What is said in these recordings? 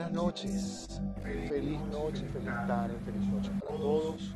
Buenas noches, feliz noche, feliz tarde, feliz noche para todos.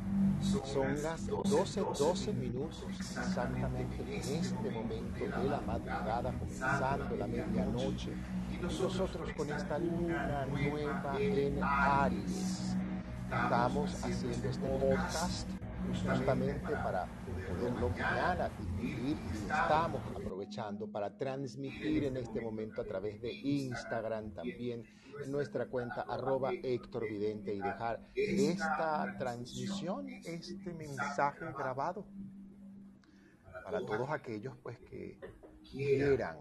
Son las 12, 12 minutos exactamente en este momento de la madrugada, comenzando la medianoche. Y nosotros con esta luna nueva en Aries. Estamos haciendo este podcast justamente para poderlo mañana difundir y estamos aprovechando para transmitir en este momento a través de Instagram también nuestra cuenta arroba Héctor Vidente y dejar esta transmisión, este mensaje grabado para todos aquellos pues que quieran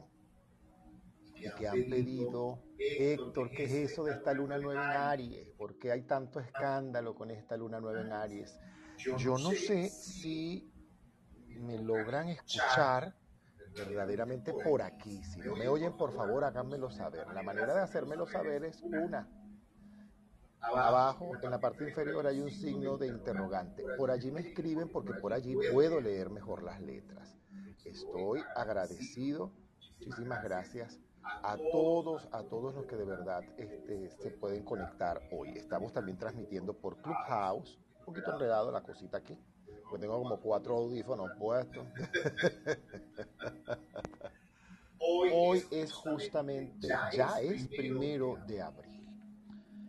y que han pedido, Héctor, ¿qué es eso de esta luna nueva en Aries? ¿Por qué hay tanto escándalo con esta luna nueva en Aries? Yo no sé si me logran escuchar verdaderamente por aquí. Si no me oyen, por favor, háganmelo saber. La manera de hacérmelo saber es una. Abajo, en la parte inferior, hay un signo de interrogante. Por allí me escriben porque por allí puedo leer mejor las letras. Estoy agradecido. Muchísimas gracias a todos, a todos los que de verdad este, se pueden conectar hoy. Estamos también transmitiendo por Clubhouse. Un poquito enredado la cosita aquí. Pues tengo como cuatro audífonos puestos. Hoy es justamente, ya es primero de abril.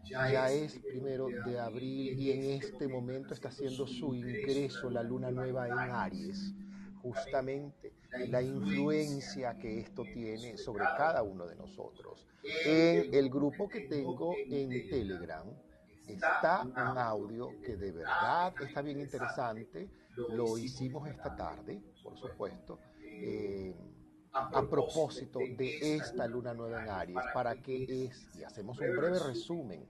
Ya es primero de abril y en este momento está haciendo su ingreso la luna nueva en Aries. Justamente la influencia que esto tiene sobre cada uno de nosotros. En el grupo que tengo en Telegram, está un audio que de verdad está bien interesante. Lo hicimos esta tarde, por supuesto, eh, a propósito de esta luna nueva en Aries, para que es, y hacemos un breve resumen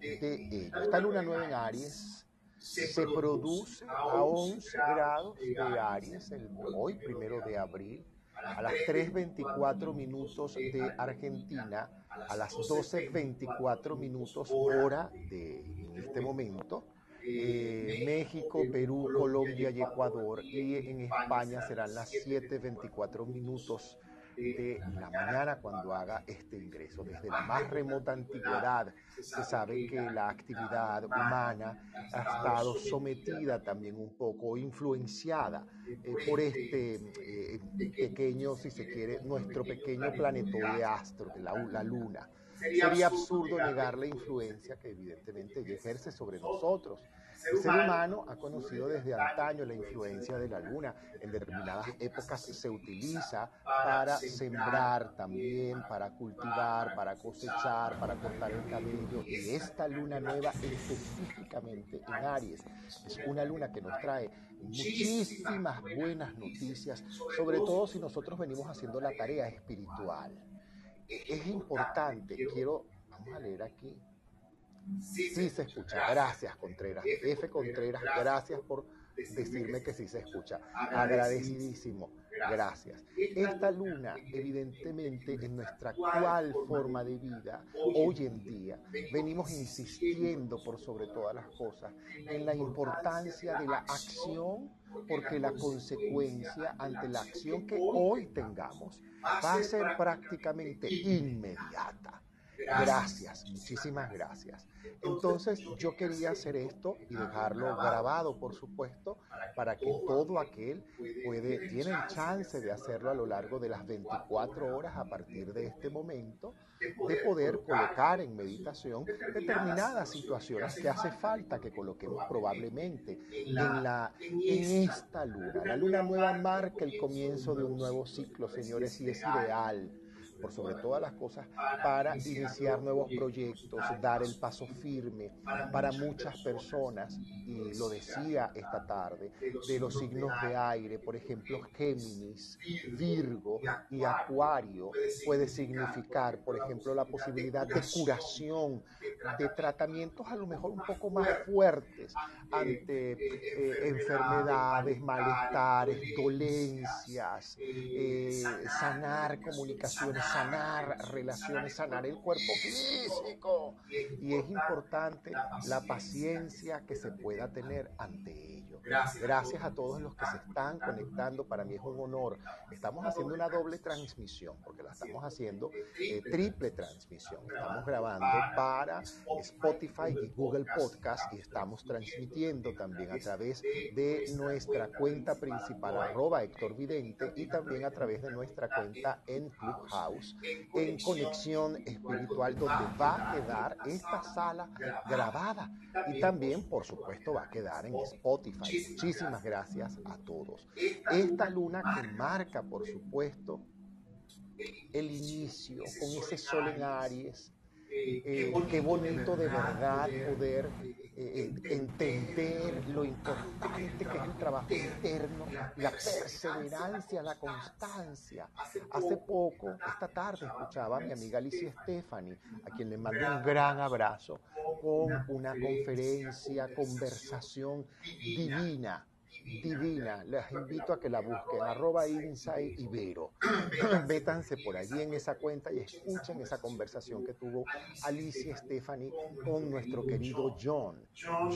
de ello. Esta luna nueva en Aries se produce a 11 grados de Aries el hoy, primero de abril, a las 3.24 minutos de Argentina, a las 12.24 minutos hora de en este momento, eh, México, Perú, Colombia y Ecuador, y en España serán las 7.24 minutos de la mañana cuando haga este ingreso. Desde la más remota antigüedad se sabe que la actividad humana ha estado sometida también un poco, influenciada eh, por este eh, pequeño, si se quiere, nuestro pequeño planetoide astro, la, la luna. Sería absurdo negar la influencia que evidentemente ejerce sobre nosotros. El ser humano ha conocido desde antaño la influencia de la luna. En determinadas épocas se utiliza para sembrar también, para cultivar, para cosechar, para cortar el cabello. Y esta luna nueva específicamente en Aries es una luna que nos trae muchísimas buenas noticias, sobre todo si nosotros venimos haciendo la tarea espiritual. Es importante, quiero, vamos a leer aquí, Sí, se escucha. Gracias, Contreras. F. Contreras, gracias por decirme que sí se escucha. Agradecidísimo. Gracias. Esta luna, evidentemente, en nuestra actual forma de vida, hoy en día, venimos insistiendo por sobre todas las cosas en la importancia de la acción, porque la consecuencia ante la acción que hoy tengamos va a ser prácticamente inmediata. Gracias, muchísimas gracias. Entonces yo quería hacer esto y dejarlo grabado, por supuesto, para que todo aquel puede, tiene el chance de hacerlo a lo largo de las 24 horas a partir de este momento, de poder colocar en meditación determinadas situaciones que hace falta que coloquemos probablemente en, la, en esta luna. La luna nueva marca el comienzo de un nuevo ciclo, señores, y es ideal por sobre todas las cosas, para iniciar nuevos proyectos, dar el paso firme para muchas personas, y lo decía esta tarde, de los signos de aire, por ejemplo, Géminis, Virgo y Acuario, puede significar, por ejemplo, la posibilidad de curación, de tratamientos a lo mejor un poco más fuertes ante eh, enfermedades, malestares, dolencias, eh, sanar comunicaciones sanar relaciones, sanar el cuerpo físico. Y es importante la paciencia que se pueda tener ante ello. Gracias a todos los que se están conectando. Para mí es un honor. Estamos haciendo una doble transmisión, porque la estamos haciendo eh, triple transmisión. Estamos grabando para Spotify y Google Podcast y estamos transmitiendo también a través de nuestra cuenta principal, arroba Héctor Vidente, y también a través de nuestra cuenta en Clubhouse, en Conexión Espiritual, donde va a quedar esta sala grabada. Y también, por supuesto, va a quedar en Spotify. Muchísimas gracias a todos. Esta luna que marca, por supuesto, el inicio con ese sol en Aries. Eh, qué bonito de verdad poder eh, entender lo importante que es el trabajo interno, la perseverancia, la constancia. Hace poco, esta tarde, escuchaba a mi amiga Alicia Stephanie, a quien le mando un gran abrazo, con una conferencia, conversación divina divina. Les invito a que la busquen, arroba Insight Ibero. Métanse por allí en esa cuenta y escuchen esa conversación que tuvo Alicia Stephanie con nuestro querido John.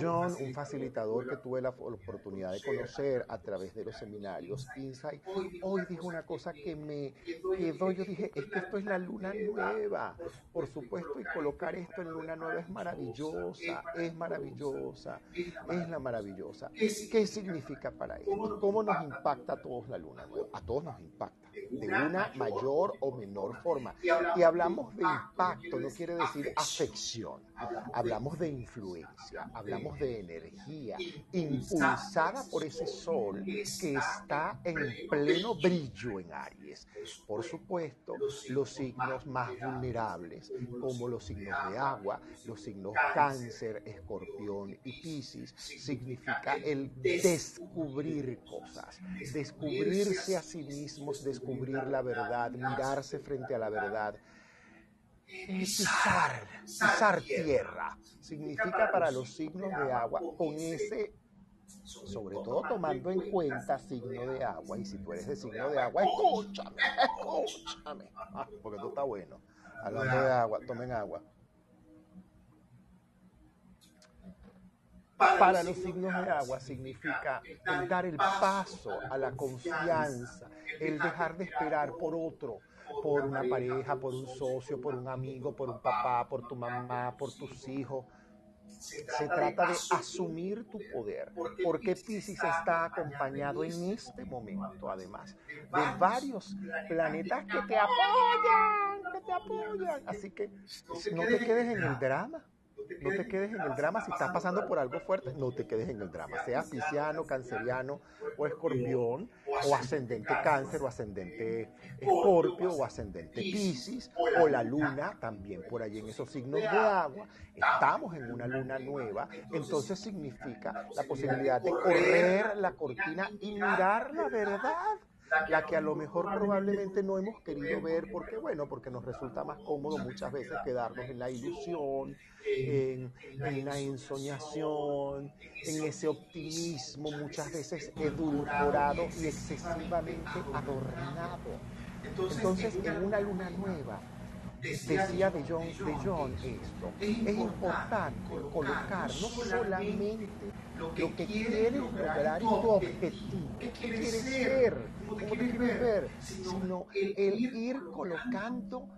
John, un facilitador que tuve la oportunidad de conocer a través de los seminarios Insight, hoy dijo una cosa que me quedó. Yo dije, es que esto es la luna nueva. Por supuesto, y colocar esto en luna nueva es maravillosa, es maravillosa, es la maravillosa. ¿Qué significa? Para esto? ¿Cómo nos impacta a todos la luna? A todos nos impacta, de una mayor o menor forma. Y hablamos de impacto, no quiere decir afección. Hablamos de influencia, hablamos de energía impulsada por ese sol que está en pleno brillo en Aries. Por supuesto, los signos más vulnerables, como los signos de agua, los signos cáncer, escorpión y piscis, significa el descubrir cosas, descubrirse a sí mismos, descubrir la verdad, mirarse frente a la verdad pisar, pisar tierra. Significa para los signos de agua, con ese, sobre todo tomando en cuenta signo de agua, y si tú eres de signo de agua, escúchame, escúchame, ah, porque esto está bueno. Hablando de agua, tomen agua. Para los signos de agua significa el dar el paso a la confianza, el dejar de esperar por otro, por una pareja, por un socio, por un amigo, por un papá, por tu mamá, por tus hijos. Se trata de asumir tu poder, porque Pisces está acompañado en este momento, además, de varios planetas que te apoyan, que te apoyan. Así que no te quedes en el drama. No te quedes en el drama si estás pasando por algo fuerte, no te quedes en el drama, sea pisciano, canceriano o escorpión, o ascendente cáncer, o ascendente escorpio, o ascendente piscis, o la luna también por allí en esos signos de agua. Estamos en una luna nueva, entonces significa la posibilidad de correr la cortina y mirar la verdad la que a lo mejor probablemente no hemos querido ver, porque bueno, porque nos resulta más cómodo muchas veces quedarnos en la ilusión, en, en la ensoñación, en ese optimismo muchas veces edulcorado y excesivamente adornado. Entonces, en una luna nueva, decía de John, de John esto, es importante colocar no solamente lo que quieres lograr y tu objetivo, qué quieres ser, cómo te quieres ver, sino el ir colocando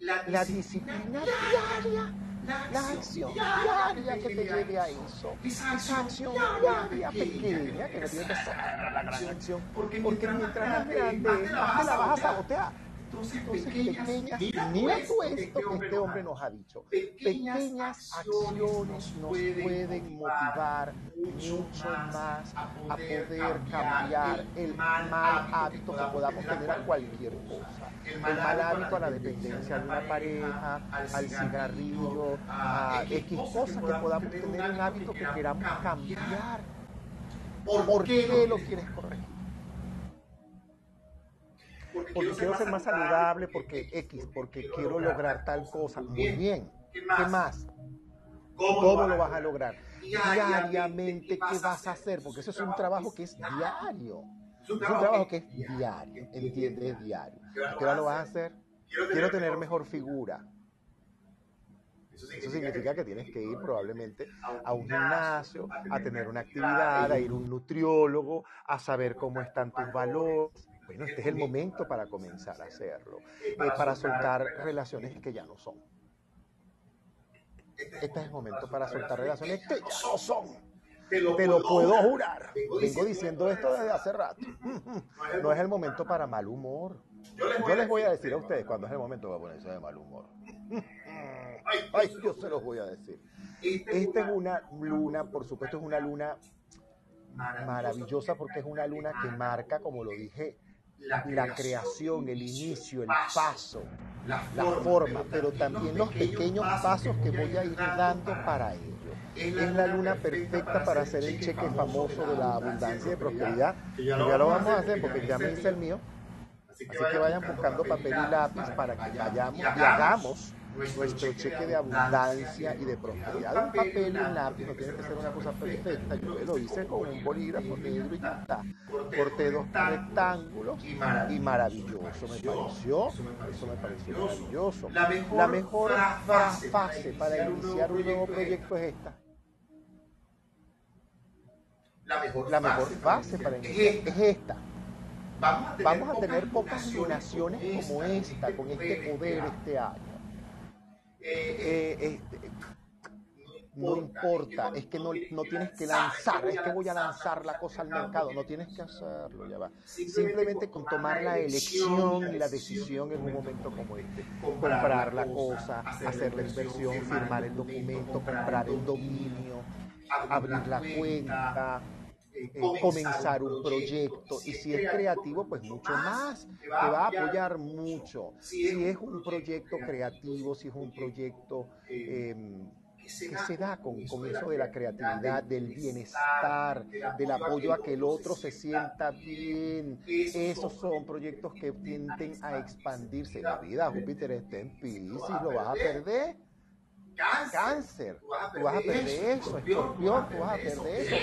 la disciplina diaria la acción diaria que te lleve a eso, esa acción diaria pequeña, que no tiene que ser la gran acción, porque mientras más grande más te la vas a sabotear. Entonces, pequeñas, mira tú esto que este hombre nos ha dicho, pequeñas acciones nos pueden motivar mucho más a poder cambiar el mal hábito que podamos tener a cualquier cosa. El mal hábito a la dependencia de una pareja, al cigarrillo, a X cosas que podamos tener un hábito que queramos cambiar. ¿Por qué lo quieres corregir? Porque quiero ser más saludable, porque X, porque quiero lograr tal cosa. Muy bien. ¿Qué más? ¿Cómo lo vas a lograr? Diariamente, ¿qué vas a hacer? Porque eso es un trabajo que es diario. Es un trabajo que es diario, entiende, es diario. qué hora lo vas a hacer? Quiero tener mejor figura. Eso significa que tienes que ir probablemente a un gimnasio, a tener una actividad, a ir a un nutriólogo, a saber cómo están tus valores. Bueno, este es el momento para comenzar a hacerlo, eh, para soltar relaciones que ya no son. Este es el momento para soltar relaciones que ya no son. Te lo, puedo jurar. Vengo diciendo esto desde hace rato. No es el momento para mal humor. Yo les voy a decir a ustedes cuando es el momento para ponerse de mal humor. Ay, yo se los voy a decir. Esta es una luna, por supuesto, es una luna maravillosa porque es una luna que marca, como lo dije, la creación, el inicio, el paso, la forma, pero también los pequeños pasos que voy a ir dando para ello. Es la luna perfecta para hacer el cheque famoso de la abundancia y de prosperidad. Y ya lo vamos a hacer porque ya me hice el mío. Así que vayan buscando papel y lápiz para que vayamos y hagamos nuestro cheque de abundancia y de prosperidad. Un papel y un lápiz no tiene que ser una cosa perfecta. Yo lo hice con un bolígrafo negro y ya está. Corté dos rectángulos y maravilloso me pareció. Eso me pareció maravilloso. La mejor fase para iniciar un nuevo proyecto es esta. La mejor fase para iniciar es esta. Vamos a tener pocas lunaciones como esta, con este poder este año. Eh, eh, este, no importa, es que no, no, tienes que lanzar, es que voy a lanzar la cosa al mercado, no tienes que hacerlo, ya va. Simplemente con tomar la elección y la decisión en un momento como este, comprar la cosa, hacer la inversión, firmar el documento, comprar el dominio, abrir la cuenta, eh, comenzar un proyecto y si es creativo, pues mucho más, te va a apoyar mucho. Si es un proyecto creativo, si es un proyecto em, que se da con, con eso de la creatividad, del bienestar, del apoyo a que el otro se sienta bien. Esos son proyectos que tienden a expandirse. La vida, Júpiter está en Pisces, lo vas a perder. Cáncer, tú vas a perder eso, escorpión, tú vas a perder eso,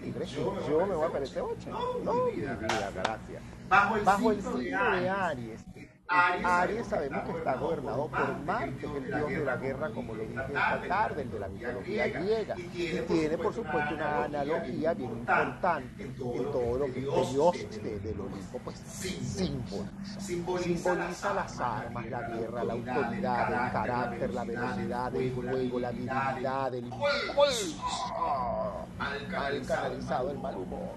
¿qué? yo me voy a perder ese 8. No, mi vida, gracias. Bajo el signo de Aries, Aries sabemos que está gobernado por Marte, el dios de la guerra, como lo dije esta tarde, el de la mitología griega. Y tiene, por supuesto, una analogía bien importante en todo lo que el dios del Olimpo pues, simboliza. Simboliza las armas, la guerra, la autoridad, el carácter, la velocidad, el fuego, la divinidad, el mal canalizado, el mal humor.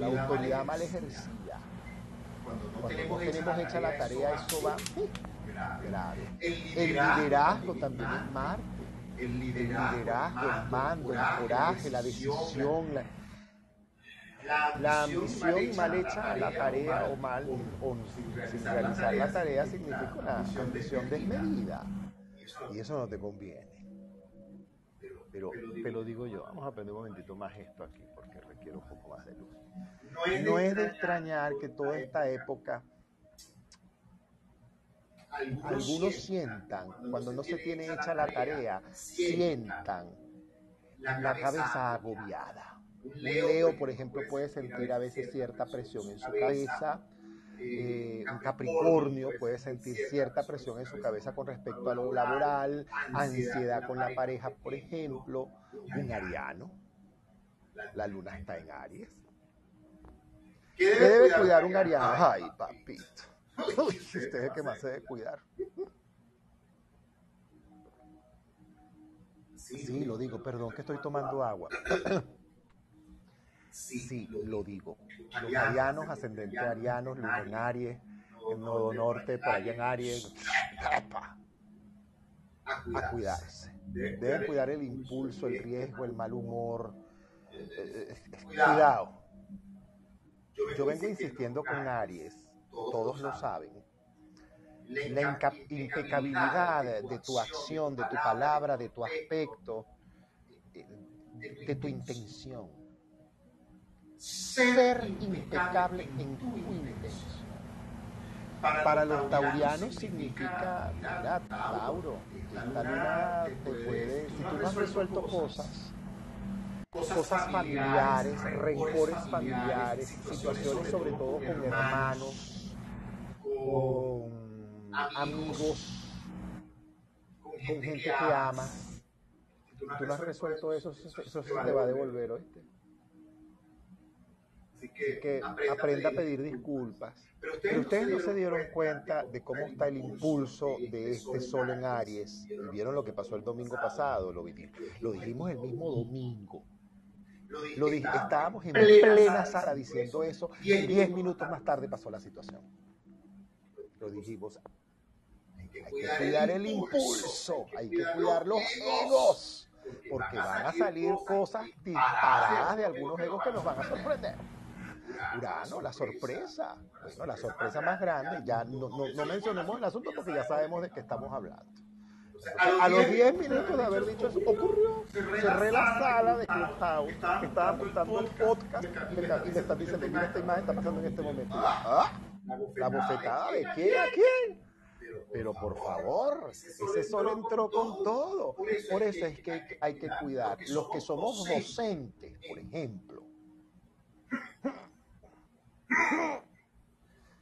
La autoridad mal ejercida cuando no tenemos, hecha la tarea, eso va grave. El liderazgo también es Marte. El liderazgo, el mando, el coraje, la decisión, la, ambición mal hecha la tarea o mal o sin realizar la tarea significa una ambición desmedida. Y eso no te conviene. Pero, pero digo yo, vamos a aprender un momentito más esto aquí porque requiere un poco más de luz. No es de extrañar que toda esta época algunos sientan, cuando no se tiene hecha la tarea, sientan la cabeza agobiada. Un Leo, por ejemplo, puede sentir a veces cierta presión en su cabeza. Eh, un Capricornio puede sentir cierta presión en su cabeza con respecto a lo laboral, ansiedad con la pareja, por ejemplo. Un Ariano, la luna está en Aries, ¿Qué debe, cuidar, un ariano? Ay, papito. usted es el que más se debe cuidar. Sí, lo digo, perdón que estoy tomando agua. Sí, lo digo. Los arianos, ascendentes arianos, luna en Aries, el nodo norte, por allá en Aries, a cuidarse. Deben cuidar el impulso, el riesgo, el mal humor. Eh, eh, cuidado yo vengo insistiendo con Aries, todos lo saben. La impecabilidad de tu acción, de tu palabra, de tu aspecto, de tu intención. Ser impecable en tu intención. Para los taurianos significa, mira, Tauro, esta luna te puede, si tú no has resuelto cosas, cosas familiares, rencores familiares, situaciones sobre todo con hermanos, con amigos, con gente que amas. Si tú no has resuelto eso, eso, se te va a devolver, ¿oíste? Así que aprenda a pedir disculpas. Pero ustedes no se dieron cuenta de cómo está el impulso de este sol en Aries. Y vieron lo que pasó el domingo pasado, lo, lo dijimos el mismo domingo. Lo dije, estábamos en plena sala diciendo eso y diez minutos más tarde pasó la situación. Lo dijimos. Hay que cuidar el impulso, hay que cuidar los egos, porque van a salir cosas disparadas de algunos egos que nos van a sorprender. Urano, la sorpresa. Bueno, la sorpresa más grande, ya no, no, mencionemos el asunto porque ya sabemos de qué estamos hablando. A los 10 minutos de haber dicho eso, ocurrió. Cerré la sala de Clubhouse, que estaba montando el podcast y me están diciendo, mira esta imagen está pasando en este momento. ¿Ah? ¿La bofetada de quién a quién? Pero por favor, ese sol entró con todo. Por eso es que hay que cuidar. Los que somos docentes, por ejemplo,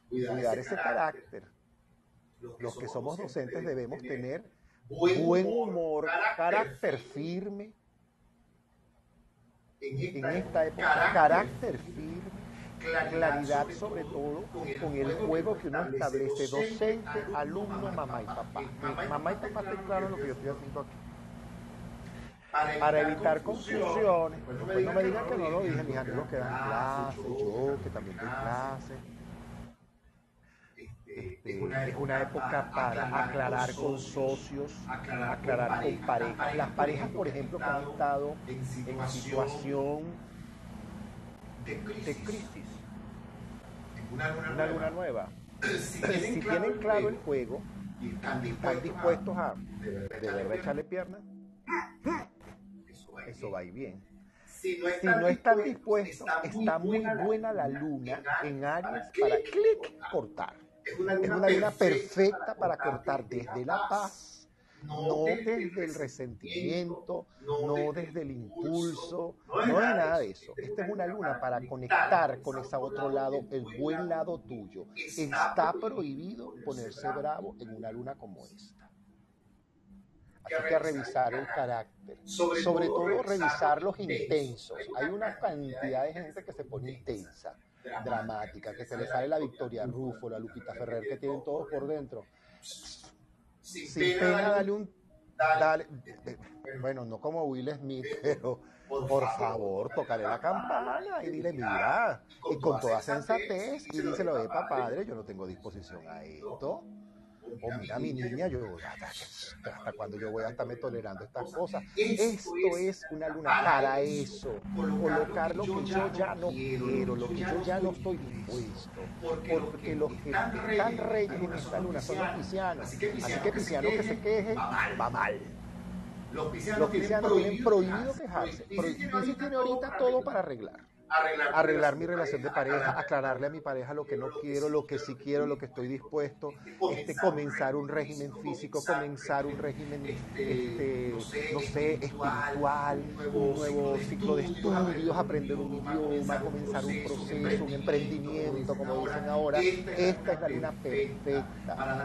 cuidar ese carácter. Los que somos docentes debemos tener buen humor, carácter firme. En esta época, carácter firme, claridad sobre todo con el juego que uno establece, docente, alumno, mamá y papá. Mamá y papá estén claro lo que yo estoy haciendo aquí para evitar confusiones. Pues no me digan que no lo dije, mis amigos que dan clase, yo que también doy clase. Este, es una época para aclarar con socios, aclarar con parejas. Las parejas, por ejemplo, que han estado en situación de crisis, una luna nueva, si tienen claro el juego y están dispuestos a de verdad echarle piernas, eso va y bien. Si no, están, dispuestos, está muy buena la luna en Aries para clic, cortar. Es una luna, perfecta para cortar desde la paz, no desde el resentimiento, no desde el impulso, no es nada de eso. Esta es una luna para conectar con ese otro lado, el buen lado tuyo. Está prohibido ponerse bravo en una luna como esta. Hay que revisar el carácter. Sobre, todo, revisar los intensos. Hay una cantidad de gente que se pone intensa, dramática, que se le sale la Victoria Rufo, la Lupita Ferrer, que tienen todos por dentro. Sin pena, dale un... Dale, bueno, no como Will Smith, pero por favor, tocarle la campana y dile, mira, y con toda sensatez, y díselo, epa, padre, yo no tengo disposición a esto o oh, mira mi niña, yo hasta, cuando yo voy a estarme tolerando estas cosas. Esto es una luna para eso, colocar lo que yo ya no quiero, lo que yo ya no estoy dispuesto, porque los que están reyes en esta luna son los piscianos, así que pisciano que se queje va mal. Los piscianos tienen prohibido quejarse. Piscis tiene ahorita todo para arreglar arreglar, mi relación de pareja, aclararle a mi pareja lo que no quiero, lo que sí quiero, lo que estoy dispuesto, este, comenzar un régimen físico, comenzar un régimen, este, no sé, espiritual, un nuevo ciclo de estudios, aprender un idioma, comenzar un proceso, un emprendimiento, como dicen ahora. Esta es la luna perfecta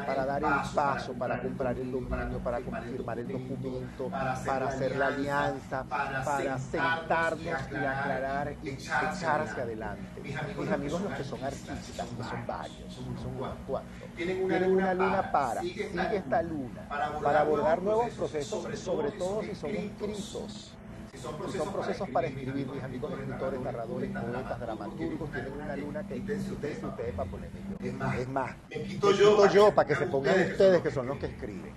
para dar el paso, para comprar el dominio, para confirmar el documento, para hacer la alianza, para sentarnos y aclarar y echar hacia adelante. Mis amigos, los que son artistas, que son varios, son unos cuantos, tienen una, luna para, sigue esta luna, para abordar nuevos procesos, sobre todo si son inscritos son procesos, para escribir, mis amigos escritores, narradores, poetas, dramaturgos, tienen una luna que ustedes para ponerme yo. Es más, me quito yo, para que se pongan ustedes que son los que escriben.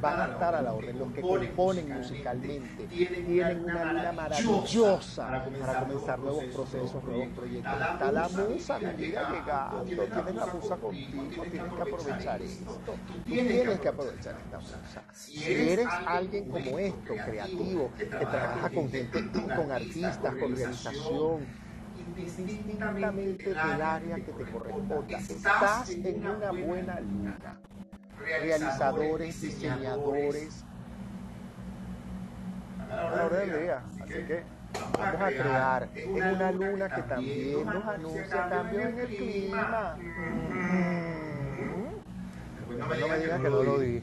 van a estar a la orden, los que componen musicalmente, tienen una luna maravillosa para comenzar nuevos procesos, nuevos proyectos. Está la musa, mi vida llegando, tienes la musa contigo, tienes que aprovechar esto. Tú tienes que aprovechar esta musa. Si eres alguien como esto, creativo, que trabaja con gente, con artistas, con realización, indistintamente del área que te corresponda. Estás en una buena luna. Realizadores, diseñadores. A la hora del día. Así que vamos a crear. Es una luna que también nos anuncia cambios en el clima. No me digan que no lo dije.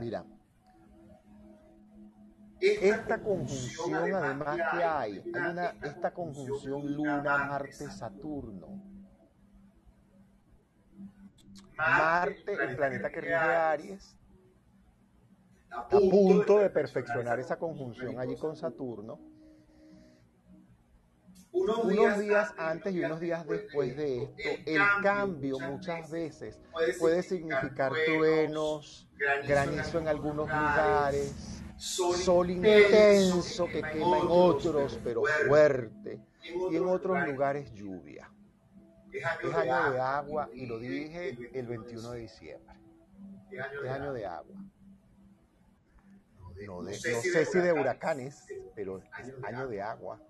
Mira, esta conjunción además que hay, hay una, esta conjunción Luna-Marte-Saturno. Marte, el planeta que rige Aries, a punto de perfeccionar esa conjunción allí con Saturno. Unos días antes y unos días después de esto, el cambio muchas veces puede significar truenos, granizo en algunos lugares, sol intenso que quema en otros, pero fuerte, y en otros lugares lluvia. Es año de agua y lo dije el 21 de diciembre. Es año de agua. No, sé si de huracanes, pero es año de agua.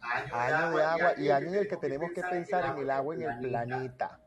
Año de agua y año en el que tenemos que pensar en el agua en el planeta.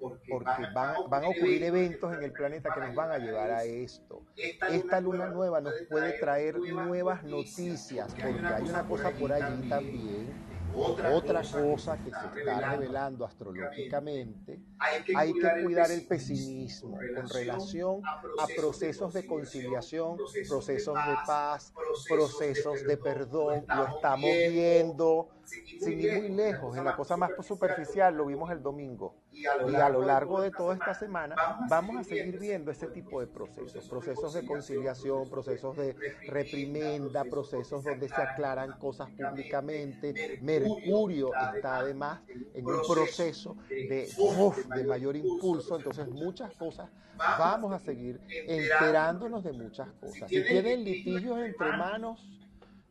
Porque van, van a ocurrir eventos en el planeta que nos van a llevar a esto. Esta luna nueva nos puede traer nuevas noticias, porque hay una cosa por allí también otra cosa que se está revelando astrológicamente, hay que cuidar el pesimismo con relación a procesos de conciliación, procesos de paz, procesos de perdón. Lo estamos viendo sin ir muy lejos, en la cosa más superficial, lo vimos el domingo. Y a lo largo de toda esta semana vamos a seguir viendo ese tipo de procesos, procesos de conciliación, procesos de reprimenda, procesos donde se aclaran cosas públicamente. Mercurio está además en un proceso de, de mayor impulso, entonces muchas cosas vamos a seguir enterándonos de muchas cosas. Si tienen litigios entre manos,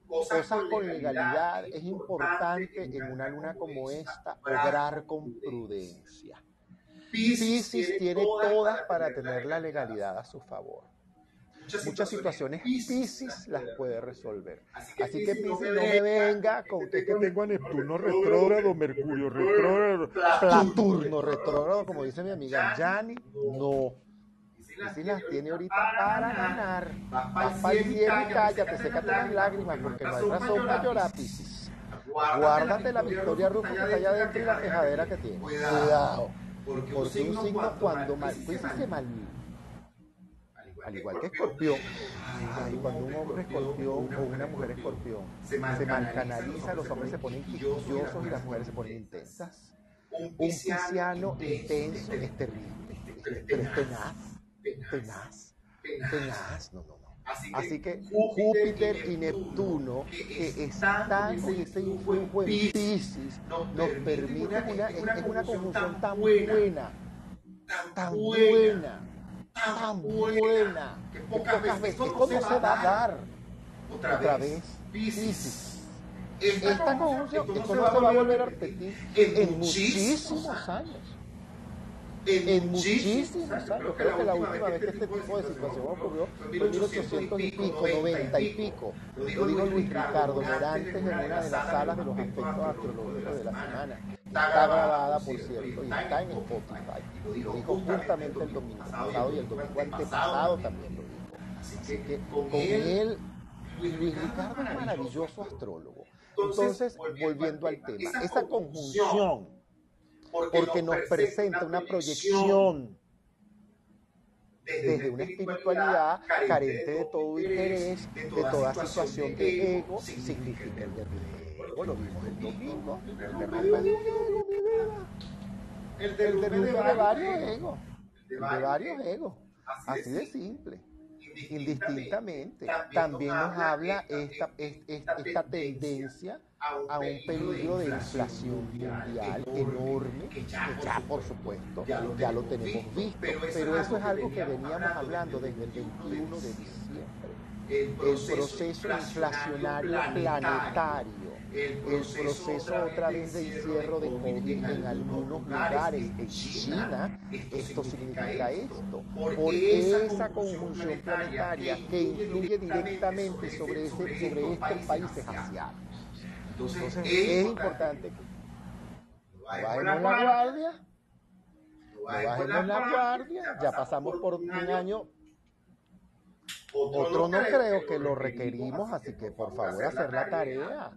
cosas con legalidad, es importante en una luna como esta obrar con prudencia. Piscis tiene todas para tener la legalidad a su favor. Muchas situaciones Piscis las puede resolver. Así que Piscis no me venga con que, tengo a Neptuno retrógrado, Mercurio retrógrado, Saturno retrógrado, como dice mi amiga Yani. No y si las tiene ahorita para ganar, vas para el cielo y cállate, sécate las lágrimas, porque no hay razón para llorar, Piscis. Guárdate la victoria Rufo que está allá adentro y la quejadera que tiene. Cuidado. Porque un signo cuando mal, Piscis se mal, al igual que escorpión, cuando un hombre escorpión o una mujer escorpión se malcanaliza, los hombres se ponen quisquillosos y las mujeres se ponen intensas. Un pisciano intenso es terrible, es tenaz tenaz, tenaz, no, no, no. Así que Júpiter y Neptuno, que están con ese influjo en Pisces, nos permiten una, es una conjunción tan buena, tan buena, tan buena, que pocas veces, ¿cómo se va a dar? Otra vez, Pisces. Esta conjunción, esto no se va a volver a repetir en muchísimos años en, muchísimos años. Creo que la última vez que este tipo de situación ocurrió fue en 1800 y pico, 90 y pico. Lo dijo Luis Ricardo Morantes en una de las salas de los aspectos astrológicos de la semana. Está grabada, por cierto, y está en Spotify. Lo dijo justamente el domingo pasado y el domingo antepasado también lo dijo. Así que con él, Luis Ricardo es maravilloso astrólogo. Entonces, volviendo al tema, esa conjunción porque nos presenta una proyección desde una espiritualidad carente de todo interés, de toda situación de ego, significa el ego. Lo vimos el domingo, el derrumbe de ego, mi vida. El derrumbe de varios egos, de varios egos, así de simple. indistintamente. También nos habla esta, esta, tendencia a un peligro de inflación mundial enorme, que ya por supuesto ya lo tenemos visto, pero eso es algo que veníamos hablando desde el 21 de diciembre. El proceso inflacionario planetario el proceso otra vez de encierro de COVID en algunos lugares. En China, esto significa esto, porque esa conjunción planetaria que influye directamente sobre, ese, sobre estos países asiáticos. Entonces, es importante que bajemos la guardia, bajemos la guardia, ya pasamos por un año. Otro no creo que lo requerimos, así que por favor hacer la tarea.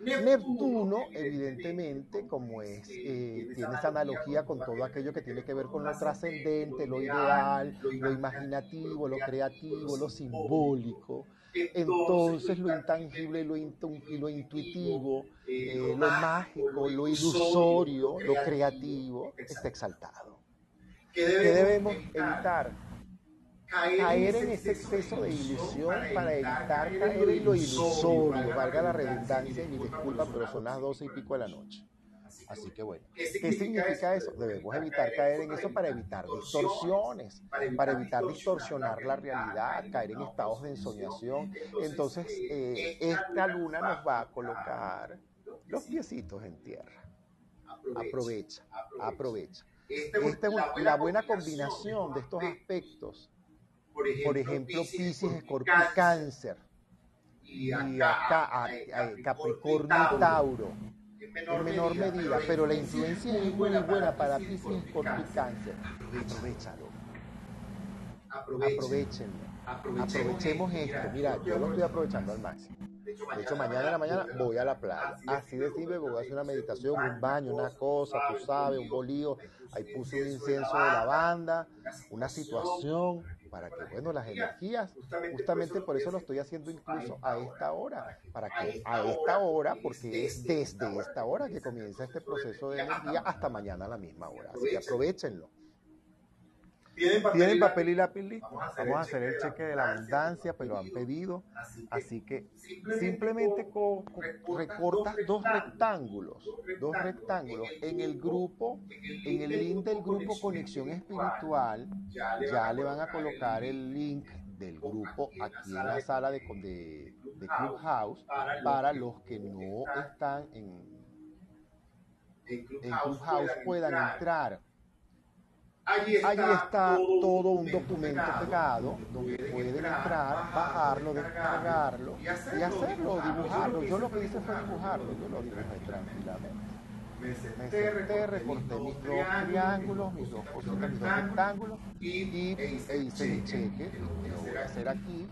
Neptuno, evidentemente, como es, eh, tiene esa analogía con todo aquello que tiene que ver con lo trascendente, lo ideal, lo imaginativo, lo creativo, lo simbólico. Entonces lo intangible lo, y lo intuitivo, eh, lo mágico, lo ilusorio, lo creativo, está exaltado. ¿Qué debemos evitar? caer en ese exceso de ilusión para evitar caer en lo ilusorio, valga la redundancia y mi disculpa, pero son las doce y pico de la noche. Así que bueno, ¿qué significa eso? Debemos evitar caer en eso para evitar distorsiones, para evitar distorsionar la realidad, caer en estados de ensoñación. Entonces, eh, esta luna nos va a colocar los piecitos en tierra. Aprovecha, aprovecha. Esta es la buena combinación de estos aspectos por ejemplo, Pisces, Escorpio y Cáncer. Y acá Capricornio y Tauro. En menor medida, pero la influencia es muy buena para y Cáncer. Aprovechalo. Aprovechenlo. Aprovechemos esto. Mira, yo lo estoy aprovechando al máximo. De hecho, mañana en la mañana voy a la playa. Así de simple, voy a hacer una meditación, un baño, una cosa, tú sabes, un bolío. Ahí puse un incienso de lavanda, una situación para que, bueno, las energías, justamente por eso lo estoy haciendo incluso a esta hora, para que a esta hora, porque es desde esta hora que comienza este proceso de energía hasta mañana a la misma hora. Así que aprovechenlo. ¿Tienen papel, y lápiz listo? Vamos a hacer, el cheque de la abundancia, pero han pedido. Así que simplemente recortas dos rectángulos, dos rectángulos. En el grupo, en el link del grupo Conexión Espiritual, ya le van a colocar el link del grupo aquí en la sala de, de, de Clubhouse para los que no están en, en Clubhouse puedan entrar Allí está, todo, un documento pegado donde pueden entrar, bajarlo, descargarlo y hacerlo, dibujarlo. Yo lo que hice fue dibujarlo, yo lo dibujé tranquilamente. Me senté, recorté mis dos triángulos, mis dos cositas, mis dos rectángulos y, e hice mi cheque. Lo voy a hacer aquí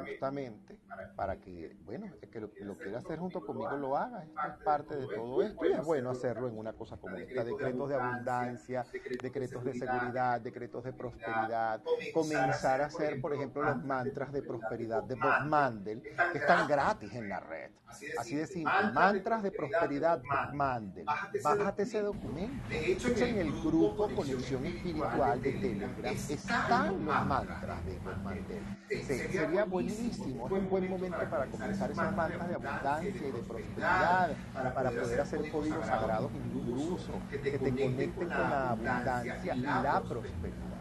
justamente para que, bueno, que lo lo quiera hacer junto conmigo lo haga. Esto es parte de todo esto y es bueno hacerlo en una cosa como esta. Decretos de abundancia, decretos de seguridad, decretos de prosperidad. Comenzar a hacer, por ejemplo, los mantras de prosperidad de Bob Mandel, que están gratis en la red. Así de simple. Mantras de prosperidad Bob Mandel. Bájate ese documento. De hecho, en el grupo Conexión Espiritual de Telegram están los mantras de Bob Mandel. Sería buenísimo, es un buen momento para comenzar esas mantras de abundancia y de prosperidad, para poder hacer códigos sagrados incluso, que te conecten con la abundancia y la prosperidad.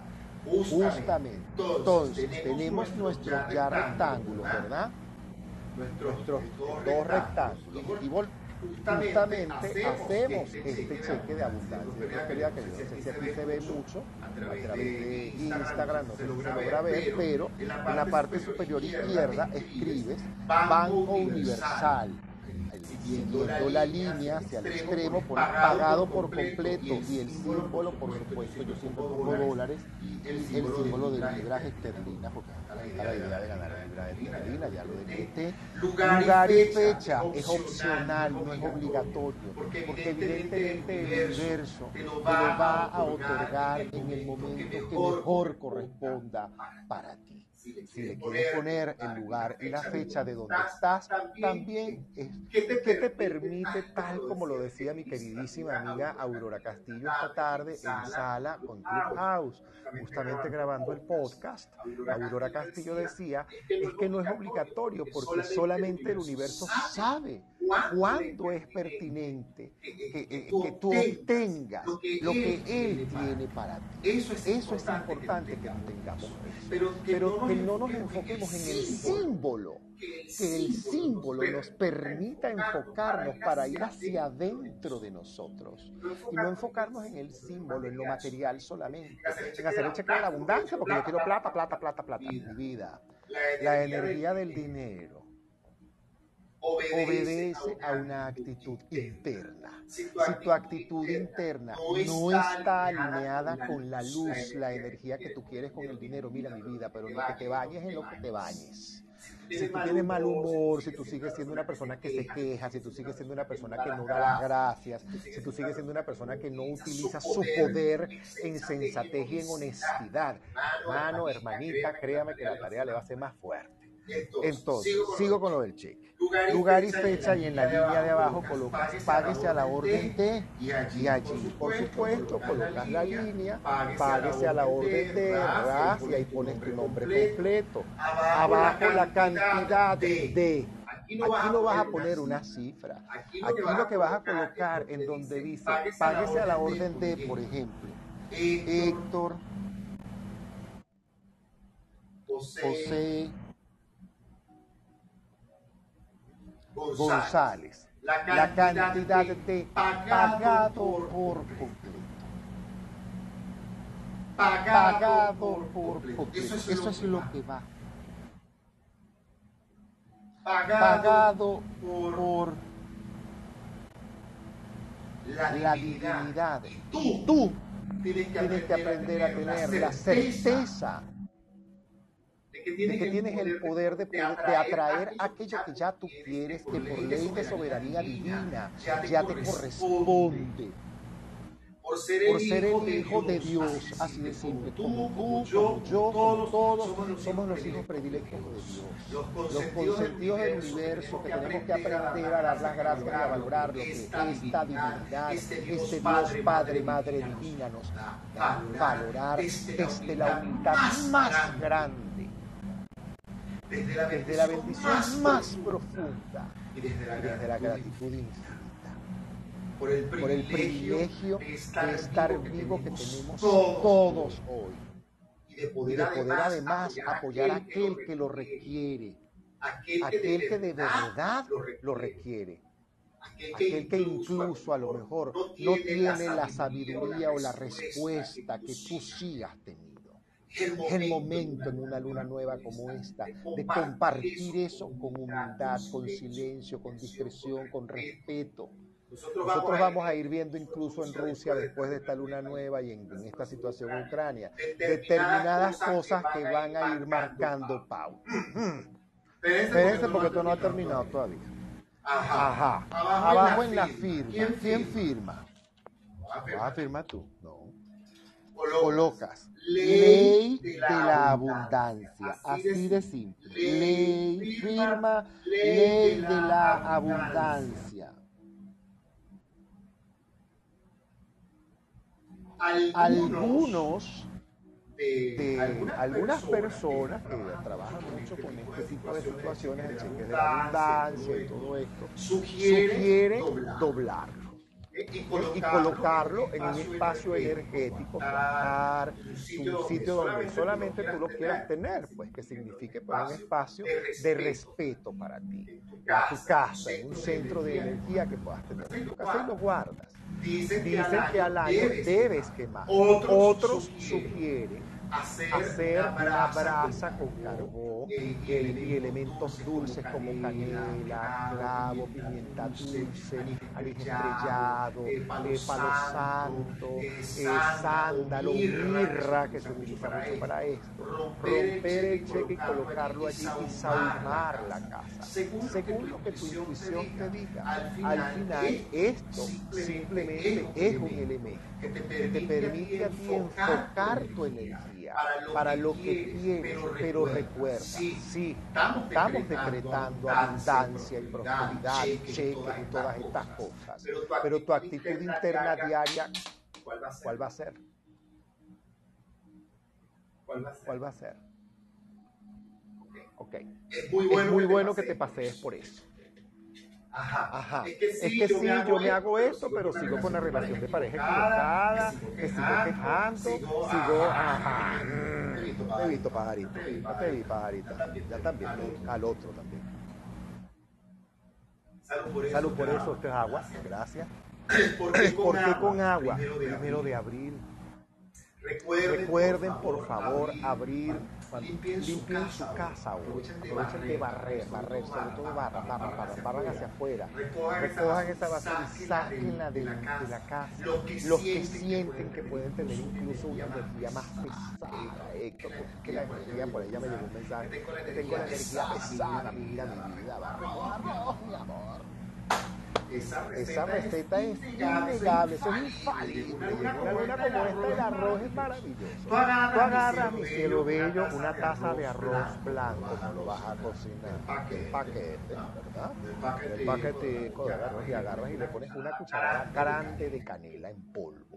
Justamente. Entonces, tenemos nuestros ya rectángulos, ¿verdad? Nuestros dos rectángulos. Y justamente hacemos este cheque de abundancia prosperidad, que yo no sé si aquí se ve mucho a través de Instagram, no si se logra ver, pero en la parte superior izquierda escribes Banco Universal siguiendo la línea hacia el extremo, pones pagado por completo y el símbolo, por supuesto, yo siempre pongo dólares y el símbolo de la libra esterlina, porque está la idea de ganar la libra esterlina, ya lo decreté. Lugar y fecha es opcional, no es obligatorio, porque evidentemente el universo te lo va a otorgar en el momento que mejor corresponda para ti. Si le, quieres poner el lugar y la fecha de donde estás, también es que te permite, tal como lo decía mi queridísima amiga Aurora Castillo esta tarde en sala con Clubhouse, justamente grabando el podcast. Aurora Castillo decía, es que no es obligatorio porque solamente el universo sabe cuándo es pertinente que, que tú obtengas lo que Él tiene para ti. Eso es importante que tengamos. eso. Pero que no nos enfoquemos en el símbolo, que el símbolo nos permita enfocarnos para ir hacia adentro de nosotros. y no enfocarnos en el símbolo, en lo material solamente, en hacer el cheque de la abundancia, porque yo quiero plata, plata, plata, plata, mi vida, la energía del dinero obedece a una actitud interna. Si tu actitud interna no está alineada con la luz, la energía que tú quieres con el dinero, mira mi vida, pero no que te bañes en lo que te bañes. Si tú tienes mal humor, si tú sigues siendo una persona que se queja, si tú sigues siendo una persona que no da las gracias, si tú sigues siendo una persona que no utiliza su poder en sensatez y en honestidad, hermano, hermanita, créame que la tarea le va a ser más fuerte. Entonces, sigo con lo del cheque. Lugar y fecha y en la línea de abajo colocas páguese a la orden de y allí, por supuesto, colocas la línea, páguese a la orden de, ¿verdad? Y ahí pones tu nombre completo. Abajo la cantidad de. Aquí no vas a poner una cifra. Aquí lo que vas a colocar en donde dice páguese a la orden de, por ejemplo, Héctor, José González. La cantidad, de pagado por completo. Pagado por completo. Eso es lo que va. Pagado por la divinidad. Tú tienes que aprender a tener la certeza de que tienes el poder de, poder, de atraer aquello que ya tú quieres, que por ley de soberanía divina ya te corresponde. Por ser el, hijo, de Dios, así de simple. Tú, como yo, todos, somos los hijos predilectos de Dios. Los consentidos del universo que tenemos que aprender a dar las gracias y a valorar lo que esta divinidad, este Dios Padre, Madre Divina nos da. Valorar desde la unidad más grande desde la bendición, más, profunda y desde la, gratitud infinita. Por el privilegio, de estar, vivo que tenemos todos, hoy. Y de poder, además apoyar a aquel que lo requiere, aquel que de verdad lo requiere. Aquel que incluso a lo mejor no tiene la sabiduría o la respuesta que tú sí has tenido el momento en una luna nueva como esta de compartir eso con humildad, con silencio, con discreción, con respeto. Nosotros vamos a ir viendo incluso en Rusia, después de esta luna nueva y en, esta situación en Ucrania, determinadas cosas que van a ir marcando pauta. Espérense porque esto no ha terminado todavía. Ajá. Abajo en la firma. ¿Quién firma? Vas a firmar tú. No. Colocas ley de la abundancia. Así de simple. Ley, firma, ley de la abundancia. Algunos de algunas personas que trabajan mucho con este tipo de situaciones, el cheque de la abundancia y todo esto, sugieren doblarlo y colocarlo en un espacio energético, un sitio donde solamente tú lo quieras tener, pues que signifique pues, un espacio de respeto para ti, en tu casa, en un centro de energía que puedas tener en tu casa y lo guardas. Dicen que al año debes quemar. Otros sugieren hacer, una brasa con carbón y, elementos dulces como canela, clavo, pimienta dulce, anís estrellado, palo santo, eh, sándalo, mirra, que se utiliza mucho para esto. Romper el cheque y colocarlo allí y saumar la casa. Según lo que tu intuición te diga. Al final, esto simplemente es un elemento que te permite a ti enfocar tu energía para lo que quieres, pero recuerda, sí, estamos decretando abundancia y prosperidad, cheques y todas estas cosas, pero tu actitud interna diaria, ¿cuál va a ser? ¿Cuál va a ser? Ok. Es muy bueno, que te pasees por eso. Ajá. Es que sí, yo, me, hago yo pero sigo con la relación de pareja equivocada, me sigo quejando, sigo, ah, ajá. Te he visto pajarito, te vi pajarita, ya también, al otro también. Salud por eso, Salud por eso, gracias. ¿Por qué con agua? Primero de abril. Recuerden, por favor, abrir limpien, su casa, casa aprovechan, de barrer, barrer, sobre todo barran, barran, barran, hacia afuera, recojan esa basura y sáquenla de, la casa, los que sienten que pueden tener incluso una energía más pesada, Héctor, porque la energía, por ella me llegó un mensaje, tengo la energía pesada, mira mi vida, barra, mi amor. Esa receta, es, es, eso es infalible. Una buena como esta, el arroz es maravilloso. Tú agarras, mi cielo bello, una taza de arroz blanco, como lo vas a cocinar. El paquete, ¿verdad? El paquetico de arroz y agarras y le pones una cucharada grande de canela en polvo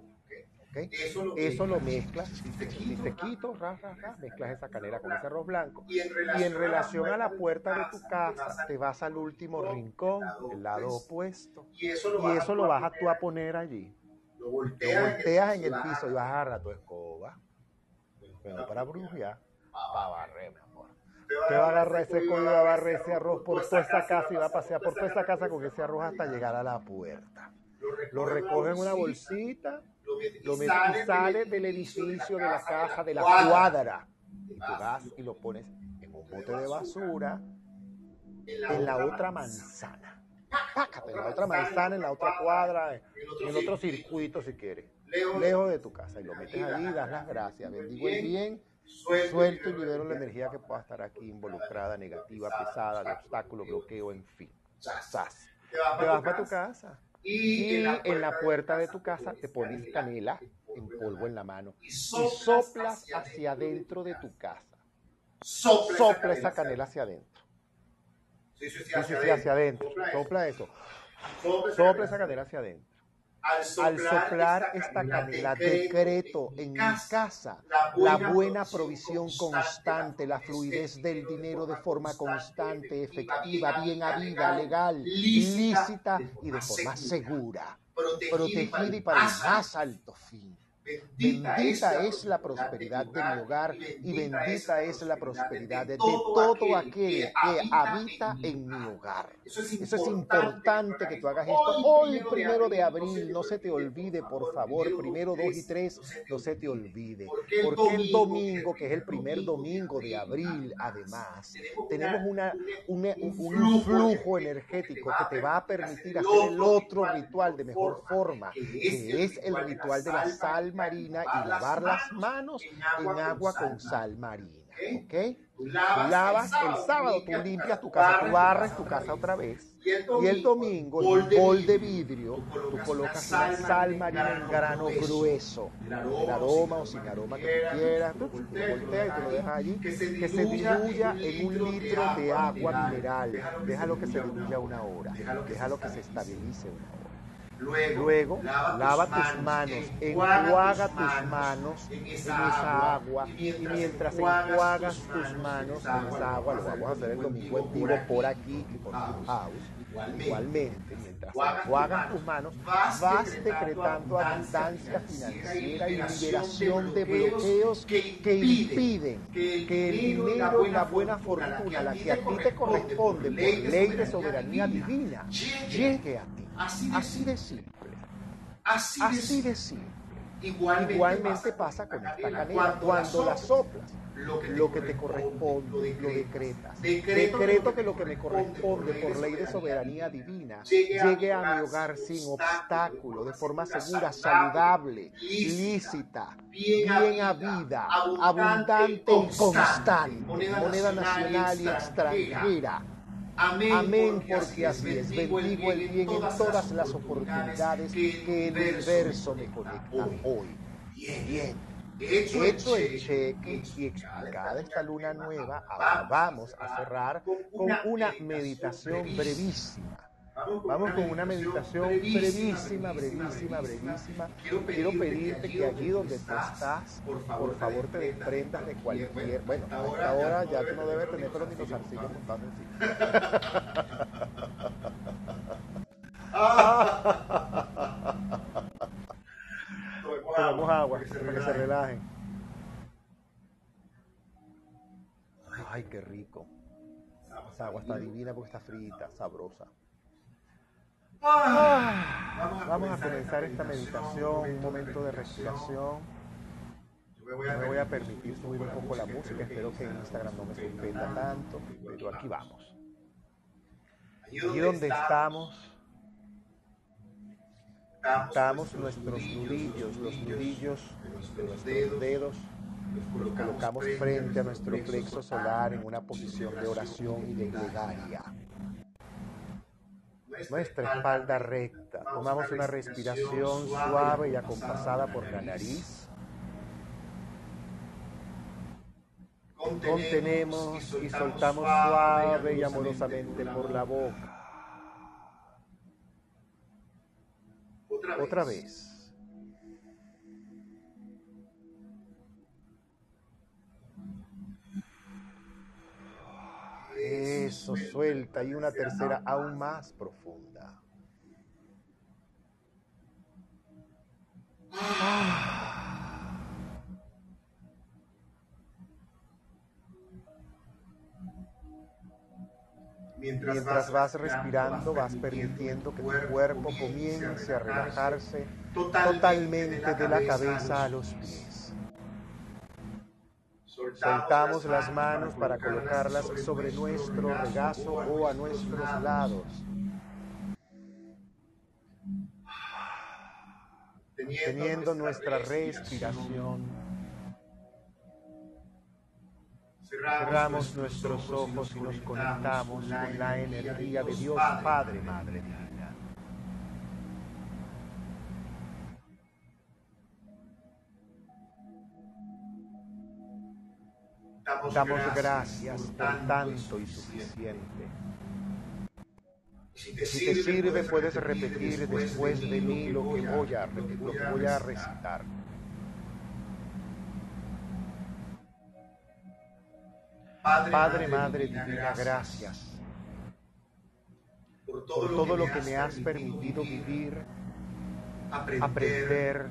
eso, lo, mezclas, listequito, ra, ra, ra, mezclas esa canela con ese arroz blanco. Y en relación, a la puerta de tu casa, te vas al último rincón, el lado opuesto. Y eso lo, vas, a tú a poner allí. Lo volteas, en el piso y vas a agarrar tu escoba. Pero para brujear, para barrer, mi amor. Te va a agarrar ese escoba a barrer ese arroz por toda esa casa y va a pasear por toda esa casa con ese arroz hasta llegar a la puerta. Lo recoge en una bolsita lo metes y, y sale del edificio, de, la casa, de la caja, de la cuadra. cuadra. Y tú vas y lo pones en un bote de basura en la, otra, manzana. Pácate, en la otra manzana, en la otra cuadra, en el otro circuito si quieres. Lejos de tu casa y lo metes ahí, das las gracias, bendigo el bien suelto y libero la energía que pueda estar aquí involucrada, negativa, pesada, de obstáculo, bloqueo, en fin. Te vas para tu casa. Y, en, la puerta de tu casa, te pones canela en polvo en la mano y soplas hacia adentro de tu casa. Sopla, esa canela hacia adentro. Sí, sí, sí, hacia, sí, sí, hacia adentro. Sopla eso. Sopla esa canela hacia adentro al soplar, esta canela, decreto, en mi casa la buena, la buena provisión constante, la fluidez del dinero de forma constante, efectiva, bien habida, legal, lícita y de forma segura, protegida y para el más alto fin. Bendita, es, es la prosperidad de mi hogar y bendita es la prosperidad de todo aquel que habita en mi hogar. Eso es importante que tú hagas esto. Hoy, primero de abril, no se te olvide, por favor, primero, dos y tres, no se te olvide. Porque el domingo, que es el primer domingo de abril, además, tenemos un flujo energético que te va a permitir hacer el otro ritual de mejor forma, que es el ritual de la salva marina y lavar las manos en agua con sal marina. ¿Ok? Lavas el sábado, tú limpias tu casa, tú barres tu casa otra vez. Y el domingo, el bol de vidrio, tú colocas una sal marina en grano grueso, el aroma o sin aroma que tú quieras, tú volteas y tú lo dejas allí, que se diluya en un litro de agua mineral. Déjalo que se diluya una hora, déjalo que se estabilice una hora. Luego, lava, tus manos, enjuaga tus manos, en esa, agua, y mientras, enjuagas tus manos, en esa agua, en esa lo vamos a hacer el domingo en vivo por aquí y por tu house. Igualmente, Igualmente mientras enjuagas tus manos, vas, decretando abundancia financiera y liberación de bloqueos que impiden que el dinero y la buena fortuna, la que a ti te corresponde por ley de soberanía divina, llegue a ti. Así de simple. Así de simple. Igualmente pasa con esta canela cuando la soplas lo que te, corresponde, te lo, decretas. Decreto, que lo que me corresponde por ley de soberanía divina llegue a mi hogar sin obstáculo, de forma segura, saludable, lícita, bien a abundante y constante, moneda nacional y extranjera. Amén, Amén, porque así es. Bendigo el bien en todas las oportunidades que el universo me conecta hoy. Bien. bien. Hecho el cheque y explicada esta luna nueva, ahora vamos a cerrar con una meditación brevísima. Vamos con una meditación brevísima, brevísima, brevísima. Quiero pedirte que allí donde tú estás, por favor te desprendas de cualquier. Bueno, a esta hora ya tú no debes tener pero ni los arcillos montando encima. Ah. Agua está divina porque está frita, sabrosa. Ah, vamos a comenzar esta meditación, un momento de respiración. Me voy, a permitir subir un poco la música, espero que Instagram no me suspenda tanto, pero aquí vamos. Allí donde estamos, estamos nuestros nudillos, los nudillos de nuestros dedos colocamos frente a nuestro plexo solar en una posición de oración y de plegaria. Nuestra espalda recta. Tomamos una respiración suave y acompasada por la nariz. Contenemos y soltamos suave y amorosamente por la boca. Otra vez. Eso, suelta y una tercera aún más profunda. Mientras vas respirando, vas permitiendo que tu cuerpo comience a relajarse totalmente de la cabeza a los pies. Soltamos las manos para colocarlas sobre nuestro regazo o a nuestros lados. Teniendo nuestra respiración. Cerramos nuestros ojos y nos conectamos con la energía de Dios Padre, Madre Damos gracias por tanto y suficiente. Si te sirve, puedes repetir después de mí lo que voy a, lo que voy a recitar. Padre, Madre Divina, gracias por todo lo que me has permitido vivir, aprender,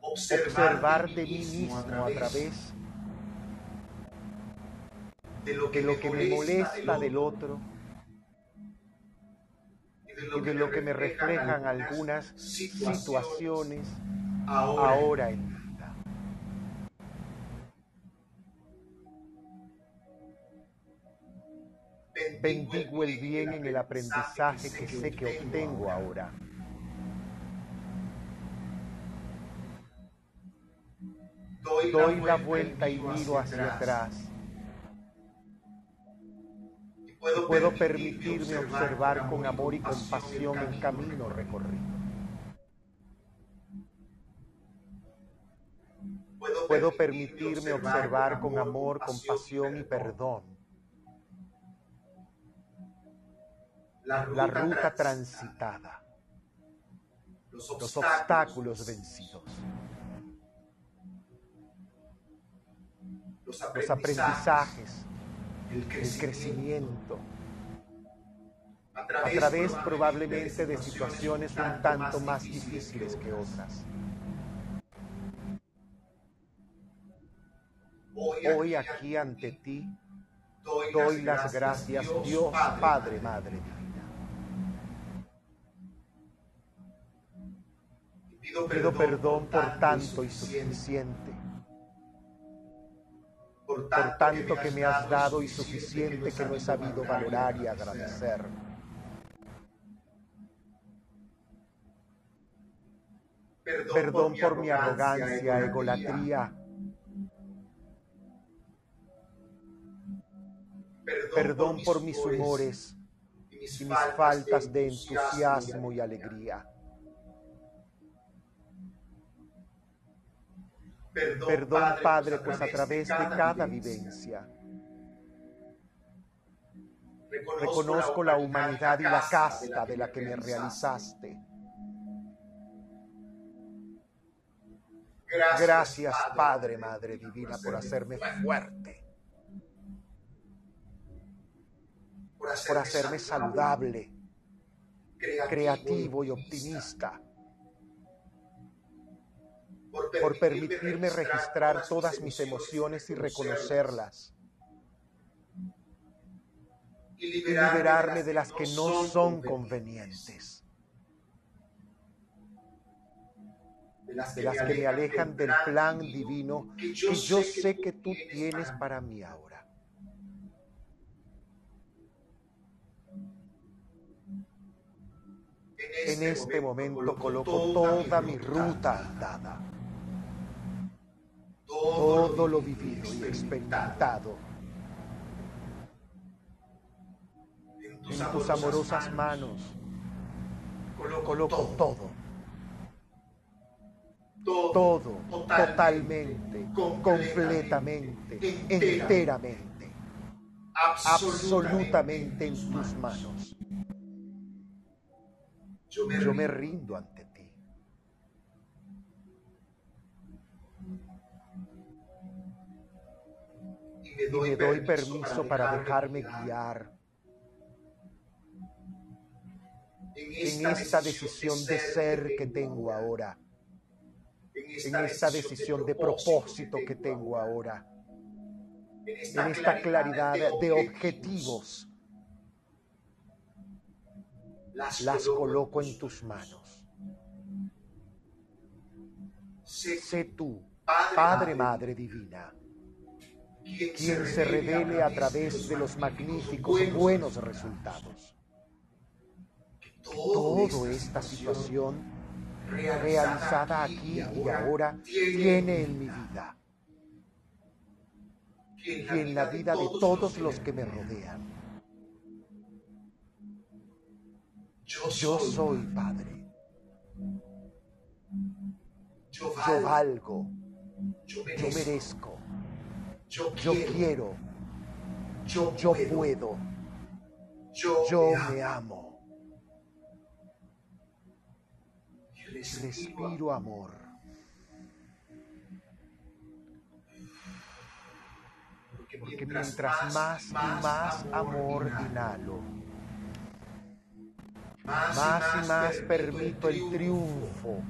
observar de mí mismo a través de lo que me molesta del otro y de lo que me reflejan algunas situaciones ahora en mi vida. Bendigo el bien en el aprendizaje que sé que obtengo ahora. Doy la vuelta y miro hacia atrás. Puedo permitirme observar con amor y compasión el camino recorrido. Puedo permitirme observar con amor, compasión y perdón. la ruta transitada, los obstáculos vencidos, los aprendizajes, el crecimiento, a través probablemente de situaciones un tanto más difíciles que otras. Hoy aquí ante ti doy las gracias, Dios Padre, Madre Divina. Pido perdón por tanto y suficiente por tanto que me has dado y suficiente que no he sabido valorar y agradecer. Perdón por mi arrogancia, egolatría. Perdón por mis humores y mis faltas de entusiasmo y alegría. Perdón, Padre, pues a través de cada vivencia. reconozco la humanidad y la casta de la que me realizaste. Gracias, Padre, Madre Divina, por hacerme fuerte, por hacerme saludable, creativo y optimista por permitirme registrar todas mis emociones y reconocerlas. Y liberarme de las que no son convenientes. de las que me alejan del plan divino que yo sé que tú tienes para mí ahora. En este momento coloco toda mi ruta andada, todo lo vivido y experimentado en tus amorosas manos. Coloco todo. todo, totalmente, completamente, enteramente, absolutamente en tus manos. Yo me rindo ante ti. Y me doy permiso para dejarme guiar. en esta decisión de ser que tengo ahora. en esta decisión de propósito que tengo ahora, en esta claridad de objetivos, las coloco en tus manos. Sé tú, Padre, Madre Divina, quien se revele a través de los magníficos buenos resultados. Toda esta situación realizada aquí y ahora tiene en mi vida y en la vida de todos los que me rodean. Yo soy Padre. Yo valgo. Yo merezco. Yo quiero. Yo puedo. Yo me amo. respiro amor. Porque mientras más y más amor inhalo, más y más permito el triunfo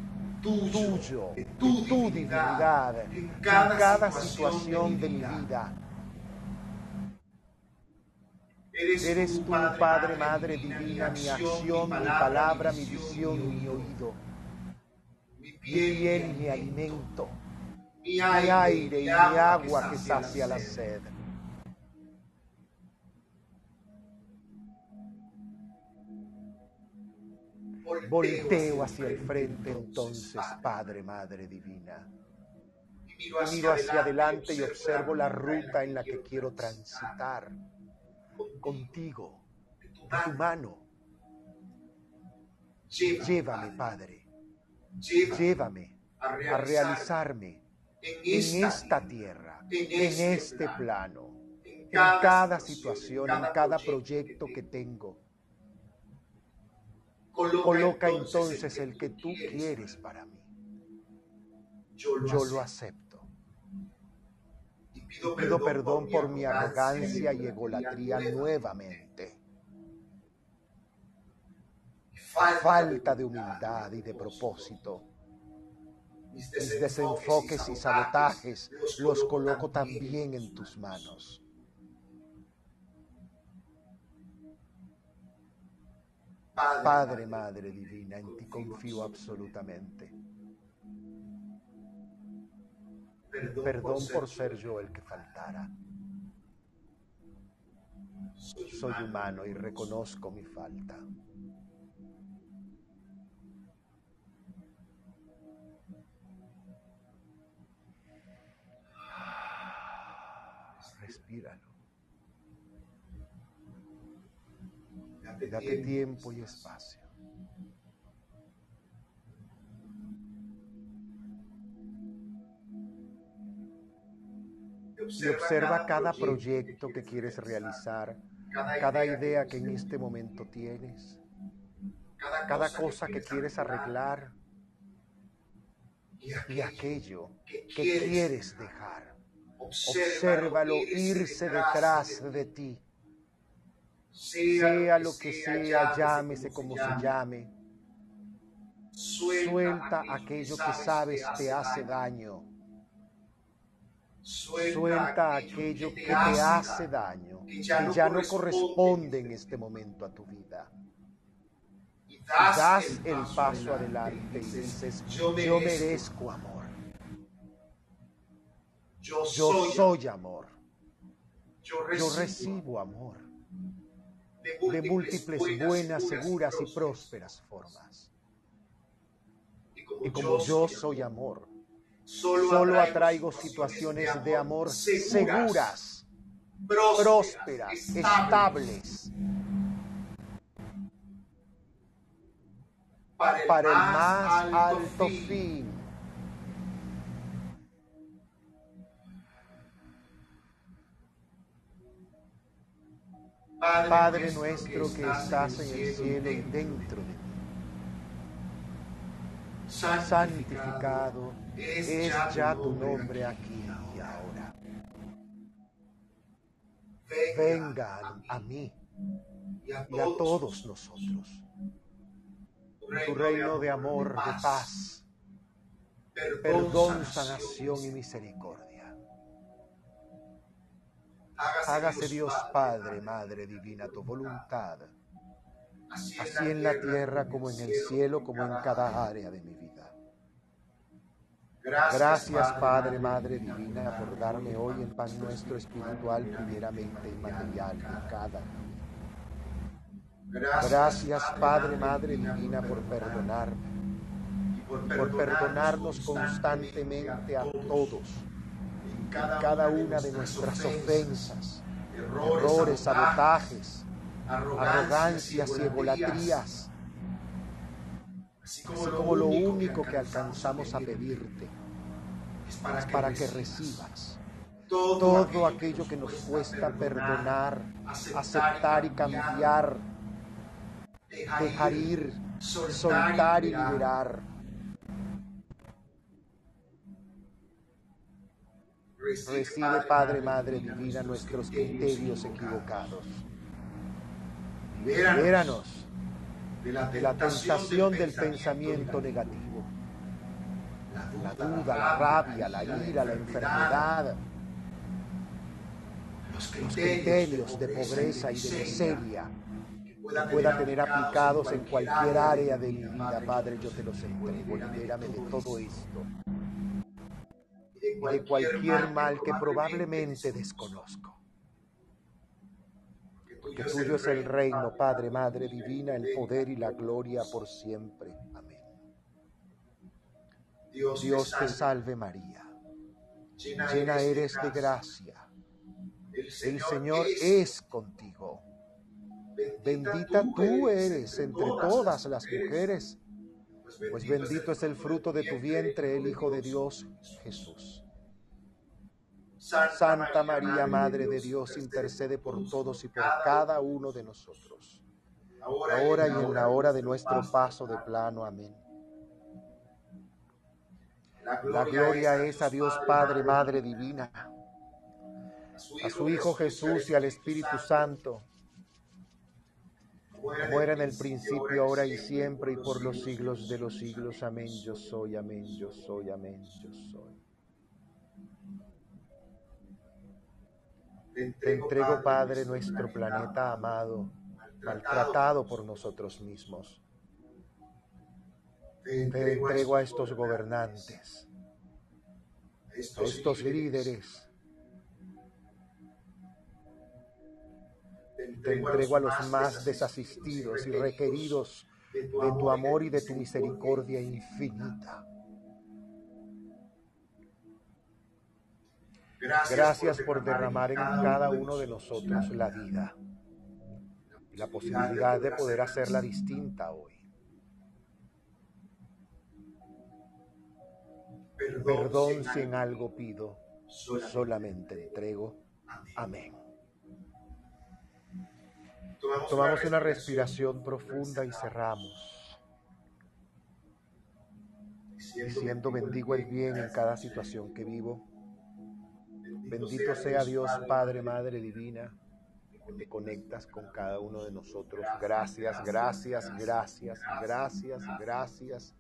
tuyo, tu divinidad en cada situación de mi vida. Eres tú, Padre, Madre Divina, mi acción, mi palabra, mi visión, mi oído. piel y mi alimento, mi aire y mi agua que sacia la sed. Volteo hacia el frente entonces, Padre, Madre Divina. Miro hacia adelante y observo la ruta en la que quiero transitar. Contigo, de tu mano. Llévame, Padre Llévame a realizarme en esta tierra, en este, este plano, en cada situación, en cada proyecto que tengo. Coloca entonces el que tú quieres para mí. Yo lo acepto. Y pido perdón por mi arrogancia y egolatría nuevamente falta de humildad y de propósito. Mis desenfoques y sabotajes los coloco también en tus manos. Padre, Madre Divina, en ti confío absolutamente. Perdón por ser yo el que faltara. Soy humano y reconozco mi falta. respíralo. Date, tiempo y espacio. Y observa cada proyecto que quieres realizar, cada idea que en este momento tienes, cada cosa que quieres arreglar y aquello que quieres dejar. Obsérvalo irse detrás de ti. Sea lo que sea, llámese como se llame. Suelta aquello que sabes te hace daño. Suelta aquello que te hace daño, que ya no corresponde en este momento a tu vida. das el paso adelante y dices, yo merezco amor. Yo soy amor. Yo recibo amor de múltiples buenas, seguras y prósperas formas. Y como yo soy amor, solo atraigo situaciones de amor seguras, prósperas, estables, para el más alto fin. Padre nuestro que estás en el cielo y dentro. de ti, santificado es ya tu nombre aquí y ahora. Venga a mí y a todos nosotros. Tu reino de amor, de paz, perdón, sanación y misericordia. Hágase Dios Padre, Madre Divina, tu voluntad, así en la tierra como en el cielo, como en cada área de mi vida. Gracias, Padre, Madre Divina, por darme hoy el pan nuestro espiritual, primeramente y material de cada día. Gracias, Padre, Madre Divina, por perdonarme por perdonarnos constantemente a todos cada una de nuestras ofensas, errores, sabotajes, arrogancias y egolatrías, así como lo único que alcanzamos a pedirte es para que recibas todo aquello que nos cuesta perdonar, aceptar y cambiar dejar ir, soltar y liberar. Recibe, Padre, Madre Divina, nuestros criterios equivocados. Libéranos de la tentación del pensamiento negativo, la duda, la rabia, la ira, la enfermedad, los criterios de pobreza y de miseria pueda tener aplicados en cualquier área de mi vida, Padre, yo te los entrego. Libérame de todo esto y de cualquier mal que probablemente desconozco. Porque tuyo es el reino, Padre, Madre Divina, el poder y la gloria por siempre. Amén. Dios te salve María, llena eres de gracia. El Señor es contigo Bendita tú eres entre todas las mujeres, pues bendito es el fruto de tu vientre, el Hijo de Dios, Jesús. Santa María, Madre de Dios, intercede por todos y por cada uno de nosotros, ahora y en la hora de nuestro paso de plano. Amén. La gloria es a Dios Padre, Madre Divina, a su Hijo Jesús y al Espíritu Santo como era en el principio, ahora y siempre, y por los siglos de los siglos. Amén. Yo soy, amén, yo soy, amén, yo soy. Te entrego, Padre, nuestro planeta amado, maltratado por nosotros mismos. Te entrego a estos gobernantes, a estos líderes Te entrego a los más desasistidos y requeridos de tu amor y de tu misericordia infinita. Gracias por derramar en cada uno de nosotros la vida y la posibilidad de poder hacerla distinta hoy. Perdón si en algo pido, solamente entrego. Amén. Tomamos una respiración profunda y cerramos. Diciendo, bendigo el bien en cada situación que vivo. Bendito sea Dios, Padre, Madre Divina, que te conectas con cada uno de nosotros. Gracias, gracias, gracias, gracias, gracias,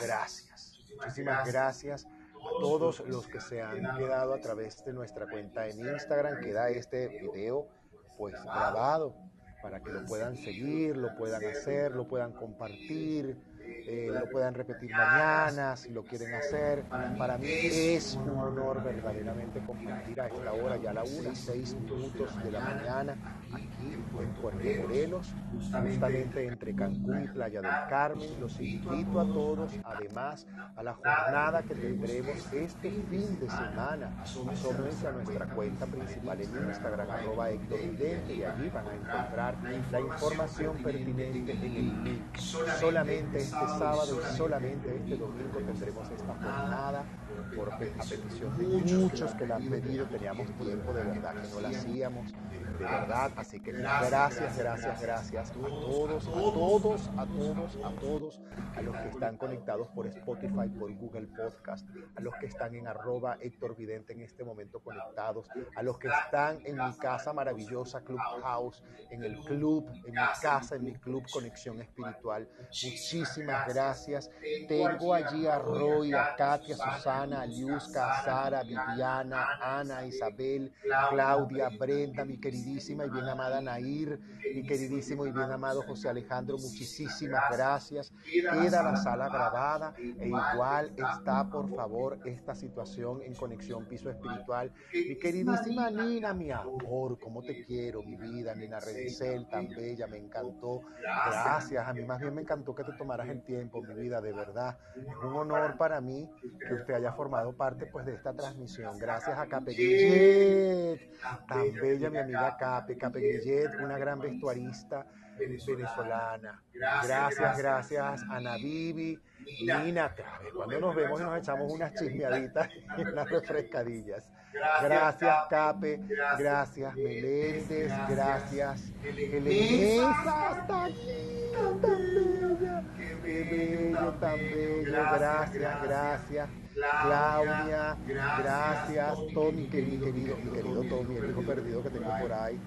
gracias. Muchísimas gracias a todos los que se han quedado a través de nuestra cuenta en Instagram. Queda este video pues grabado para que lo puedan seguir, lo puedan hacer, lo puedan compartir eh, lo puedan repetir mañana si lo quieren hacer. Para mí es un honor verdaderamente compartir a esta hora, ya a la una, seis minutos de la mañana, aquí en Puerto Morelos, justamente entre Cancún y Playa del Carmen. Los invito a todos, además, a la jornada que tendremos este fin de semana. Asómense a nuestra cuenta principal en Instagram, arroba Héctor Vidente, y allí van a encontrar la información pertinente en el link. Solamente este sábado y solamente este domingo tendremos esta jornada por petición de muchos que la han pedido. Teníamos tiempo de verdad que no la hacíamos de verdad. Así que gracias, gracias, gracias a todos, a todos, a todos, a todos, a los que están conectados por Spotify, por Google Podcast, a los que están en arroba Héctor Vidente en este momento conectados, a los que están en mi casa maravillosa Clubhouse, en el club, en mi casa, en mi club Conexión Espiritual. Muchísimas gracias. Tengo allí a Roy, a Katia, Susana, a Liusca, a Sara, Viviana, Ana, Isabel, Claudia, Brenda, mi querida y bien amada Nair, mi queridísimo y bien amado José Alejandro, muchísimas gracias. Queda la sala grabada e igual está, por favor, esta situación en conexión piso espiritual. Mi queridísima Nina, mi amor, cómo te quiero, mi vida, Nina Redicel, tan bella, me encantó. Gracias, a mí más bien me encantó que te tomaras el tiempo, mi vida, de verdad. Es un honor para mí que usted haya formado parte pues de esta transmisión. Gracias a Capellet, tan bella mi amiga Cape, Cape Grillet, una gran vestuarista venezolana. Gracias, gracias, Ana Vivi, Nina. Cuando nos vemos y nos echamos unas chismeaditas y unas refrescadillas. Gracias, Cape. Gracias, Meléndez. Gracias, Elenesa. Hasta aquí. Qué bello, tan bello. Gracias, gracias. Claudia, gracias, Tommy, querido, querido, mi querido Tommy, el hijo perdido que tengo por ahí.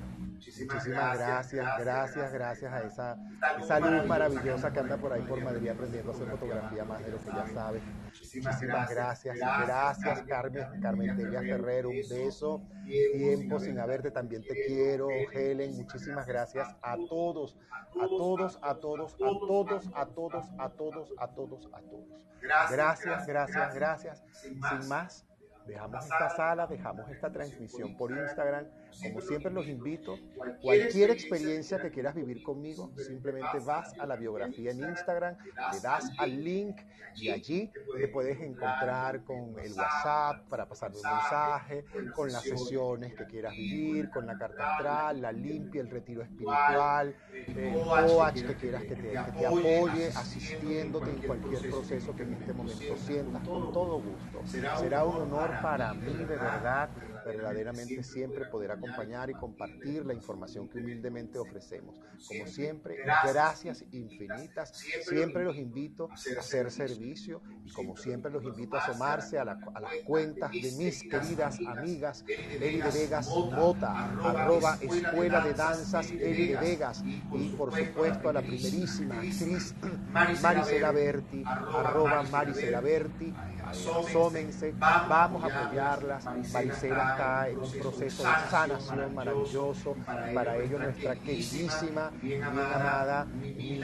Muchísimas gracias, gracias, gracias a esa, esa luz maravillosa que anda por ahí por Madrid aprendiendo a hacer fotografía más de lo que ya sabe. Muchísimas gracias, gracias Carmen, Carmen Delia Ferrero, un beso, tiempo sin haberte, también te quiero, Helen, muchísimas gracias a todos, a todos, a todos, a todos, a todos, a todos, a todos, a todos. Gracias, gracias, gracias. Sin más, dejamos esta sala, dejamos esta transmisión por Instagram. Como siempre los invito, cualquier experiencia que quieras vivir conmigo, simplemente vas a la biografía en Instagram, le das al link y allí te puedes encontrar con el WhatsApp para pasarme un mensaje, con las sesiones que quieras vivir, con la carta astral, la limpia, el retiro espiritual, el coach que quieras que te, que te apoye, asistiéndote en cualquier proceso que en este momento sientas, con todo gusto. Será un honor para mí de verdad verdaderamente siempre poder acompañar y compartir la información que humildemente ofrecemos. Como siempre, gracias infinitas. Siempre los invito a hacer servicio y como siempre los invito a asomarse a, las cuentas de mis queridas amigas Eli de Vegas Mota, arroba Escuela de Danzas Eli de Vegas y por supuesto a la primerísima actriz Maricela Berti, arroba Maricela Berti asómense, vamos a apoyarlas. Maricela está en un proceso de sanación maravilloso. Para ello, nuestra queridísima, bien amada y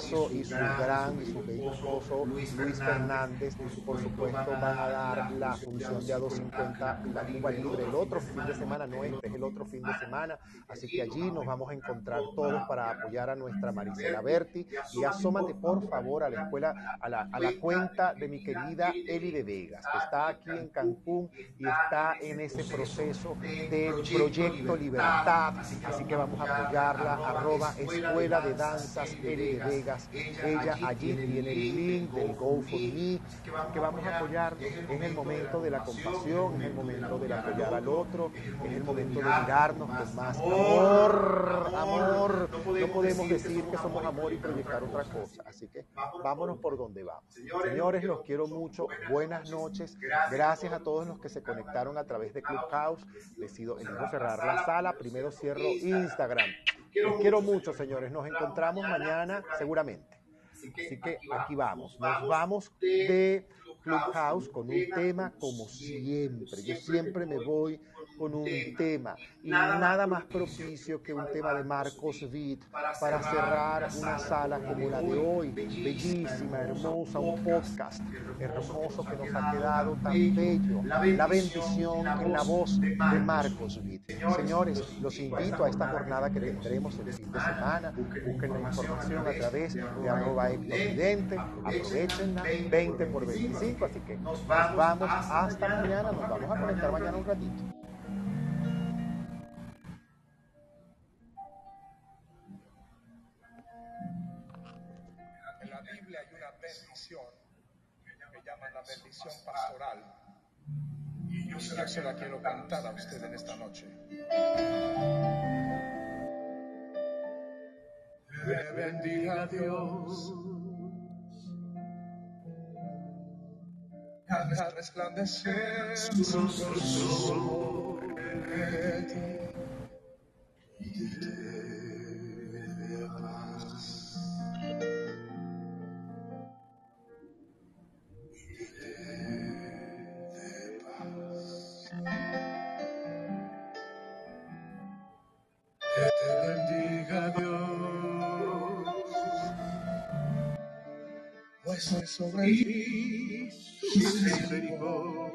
su gran y su bello esposo Luis Fernández, por supuesto, van a dar la función de A250 la Cuba Libre el otro fin de semana, no este es el otro fin de semana. Así que allí nos vamos a encontrar todos para apoyar a nuestra Maricela Berti. Y asómate, por favor, a la escuela, a la, a la cuenta de mi querida Eli de Vegas, que está aquí en Cancún y está en ese proceso del Proyecto Libertad. Así que vamos a apoyarla, arroba Escuela de Danzas de Vegas. Ella allí tiene el link del GoFundMe, que vamos a apoyar. en el momento de la compasión, en el momento de apoyar al otro, en el momento de mirarnos con más amor, amor. No podemos decir que somos amor y proyectar otra cosa. Así que vámonos por donde vamos. Señores, los quiero mucho buenas noches. Gracias a todos los que se conectaron a través de Clubhouse. Decido elijo cerrar la sala. Primero cierro Instagram. Los quiero mucho, señores. Nos encontramos mañana seguramente. Así que aquí vamos. Nos vamos de Clubhouse con un tema como siempre. Yo siempre me voy con un tema. Y nada más propicio que un tema de Marcos Witt para cerrar una sala como la de hoy, bellísima, hermosa, un podcast hermoso que nos ha quedado tan bello. La bendición en la voz de Marcos Witt. Señores, los invito a esta jornada que tendremos el fin de semana. Busquen la información a través de arroba Vidente, aprovechenla, 20 por 25, así que nos vamos hasta mañana, nos vamos a conectar mañana un ratito. La bendición pastoral. Y yo se la quiero cantar a usted en esta noche. Te bendiga Dios. Haga resplandecer su rostro sobre ti sobre ti su misericordia.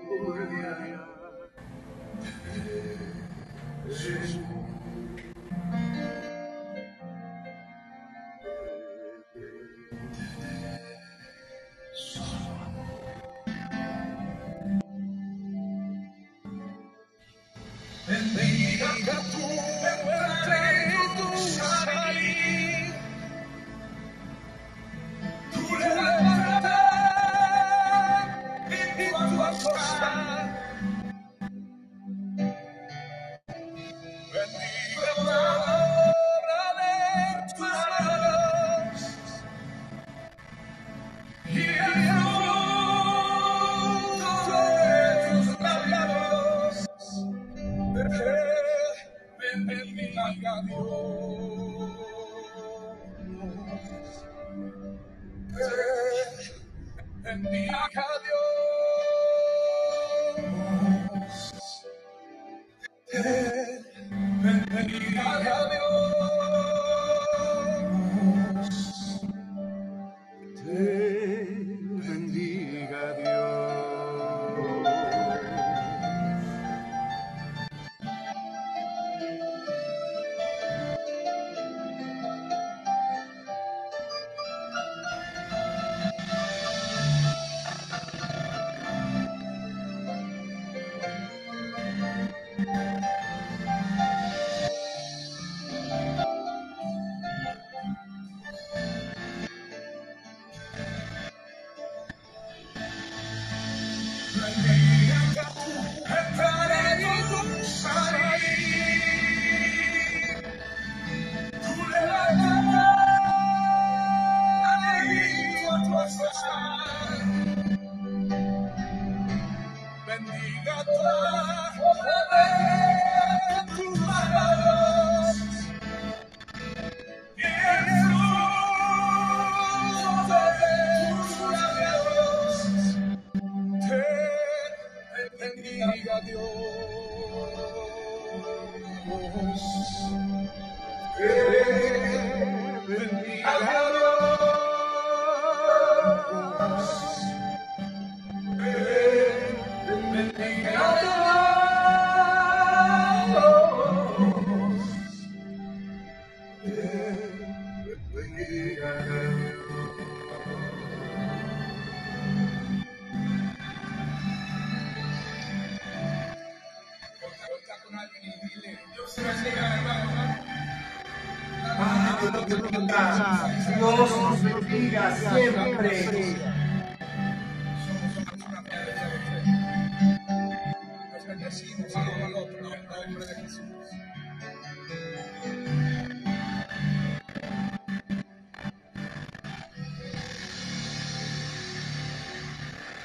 Dios nos bendiga siempre.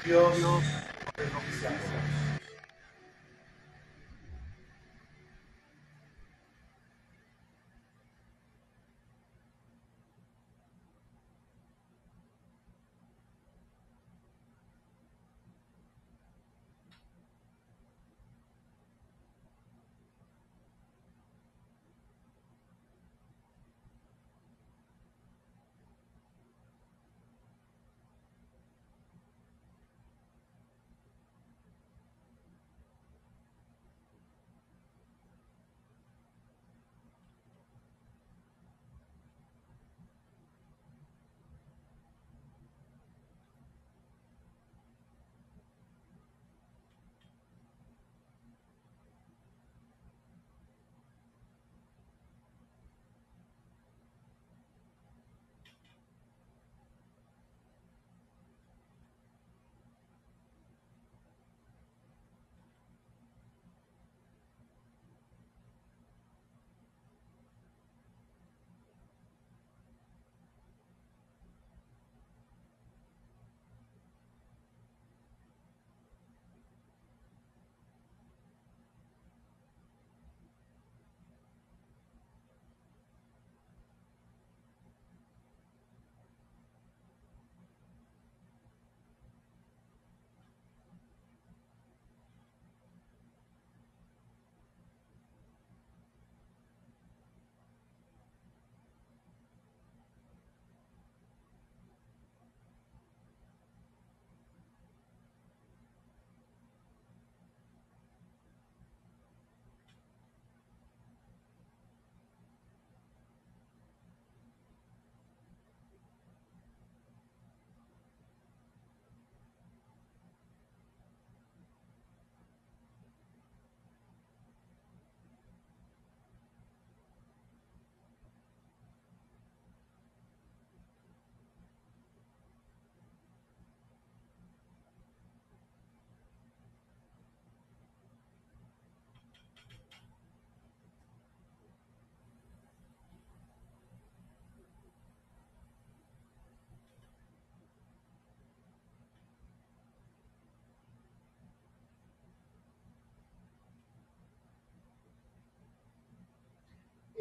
Nos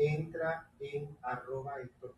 entra en arroba Héctor.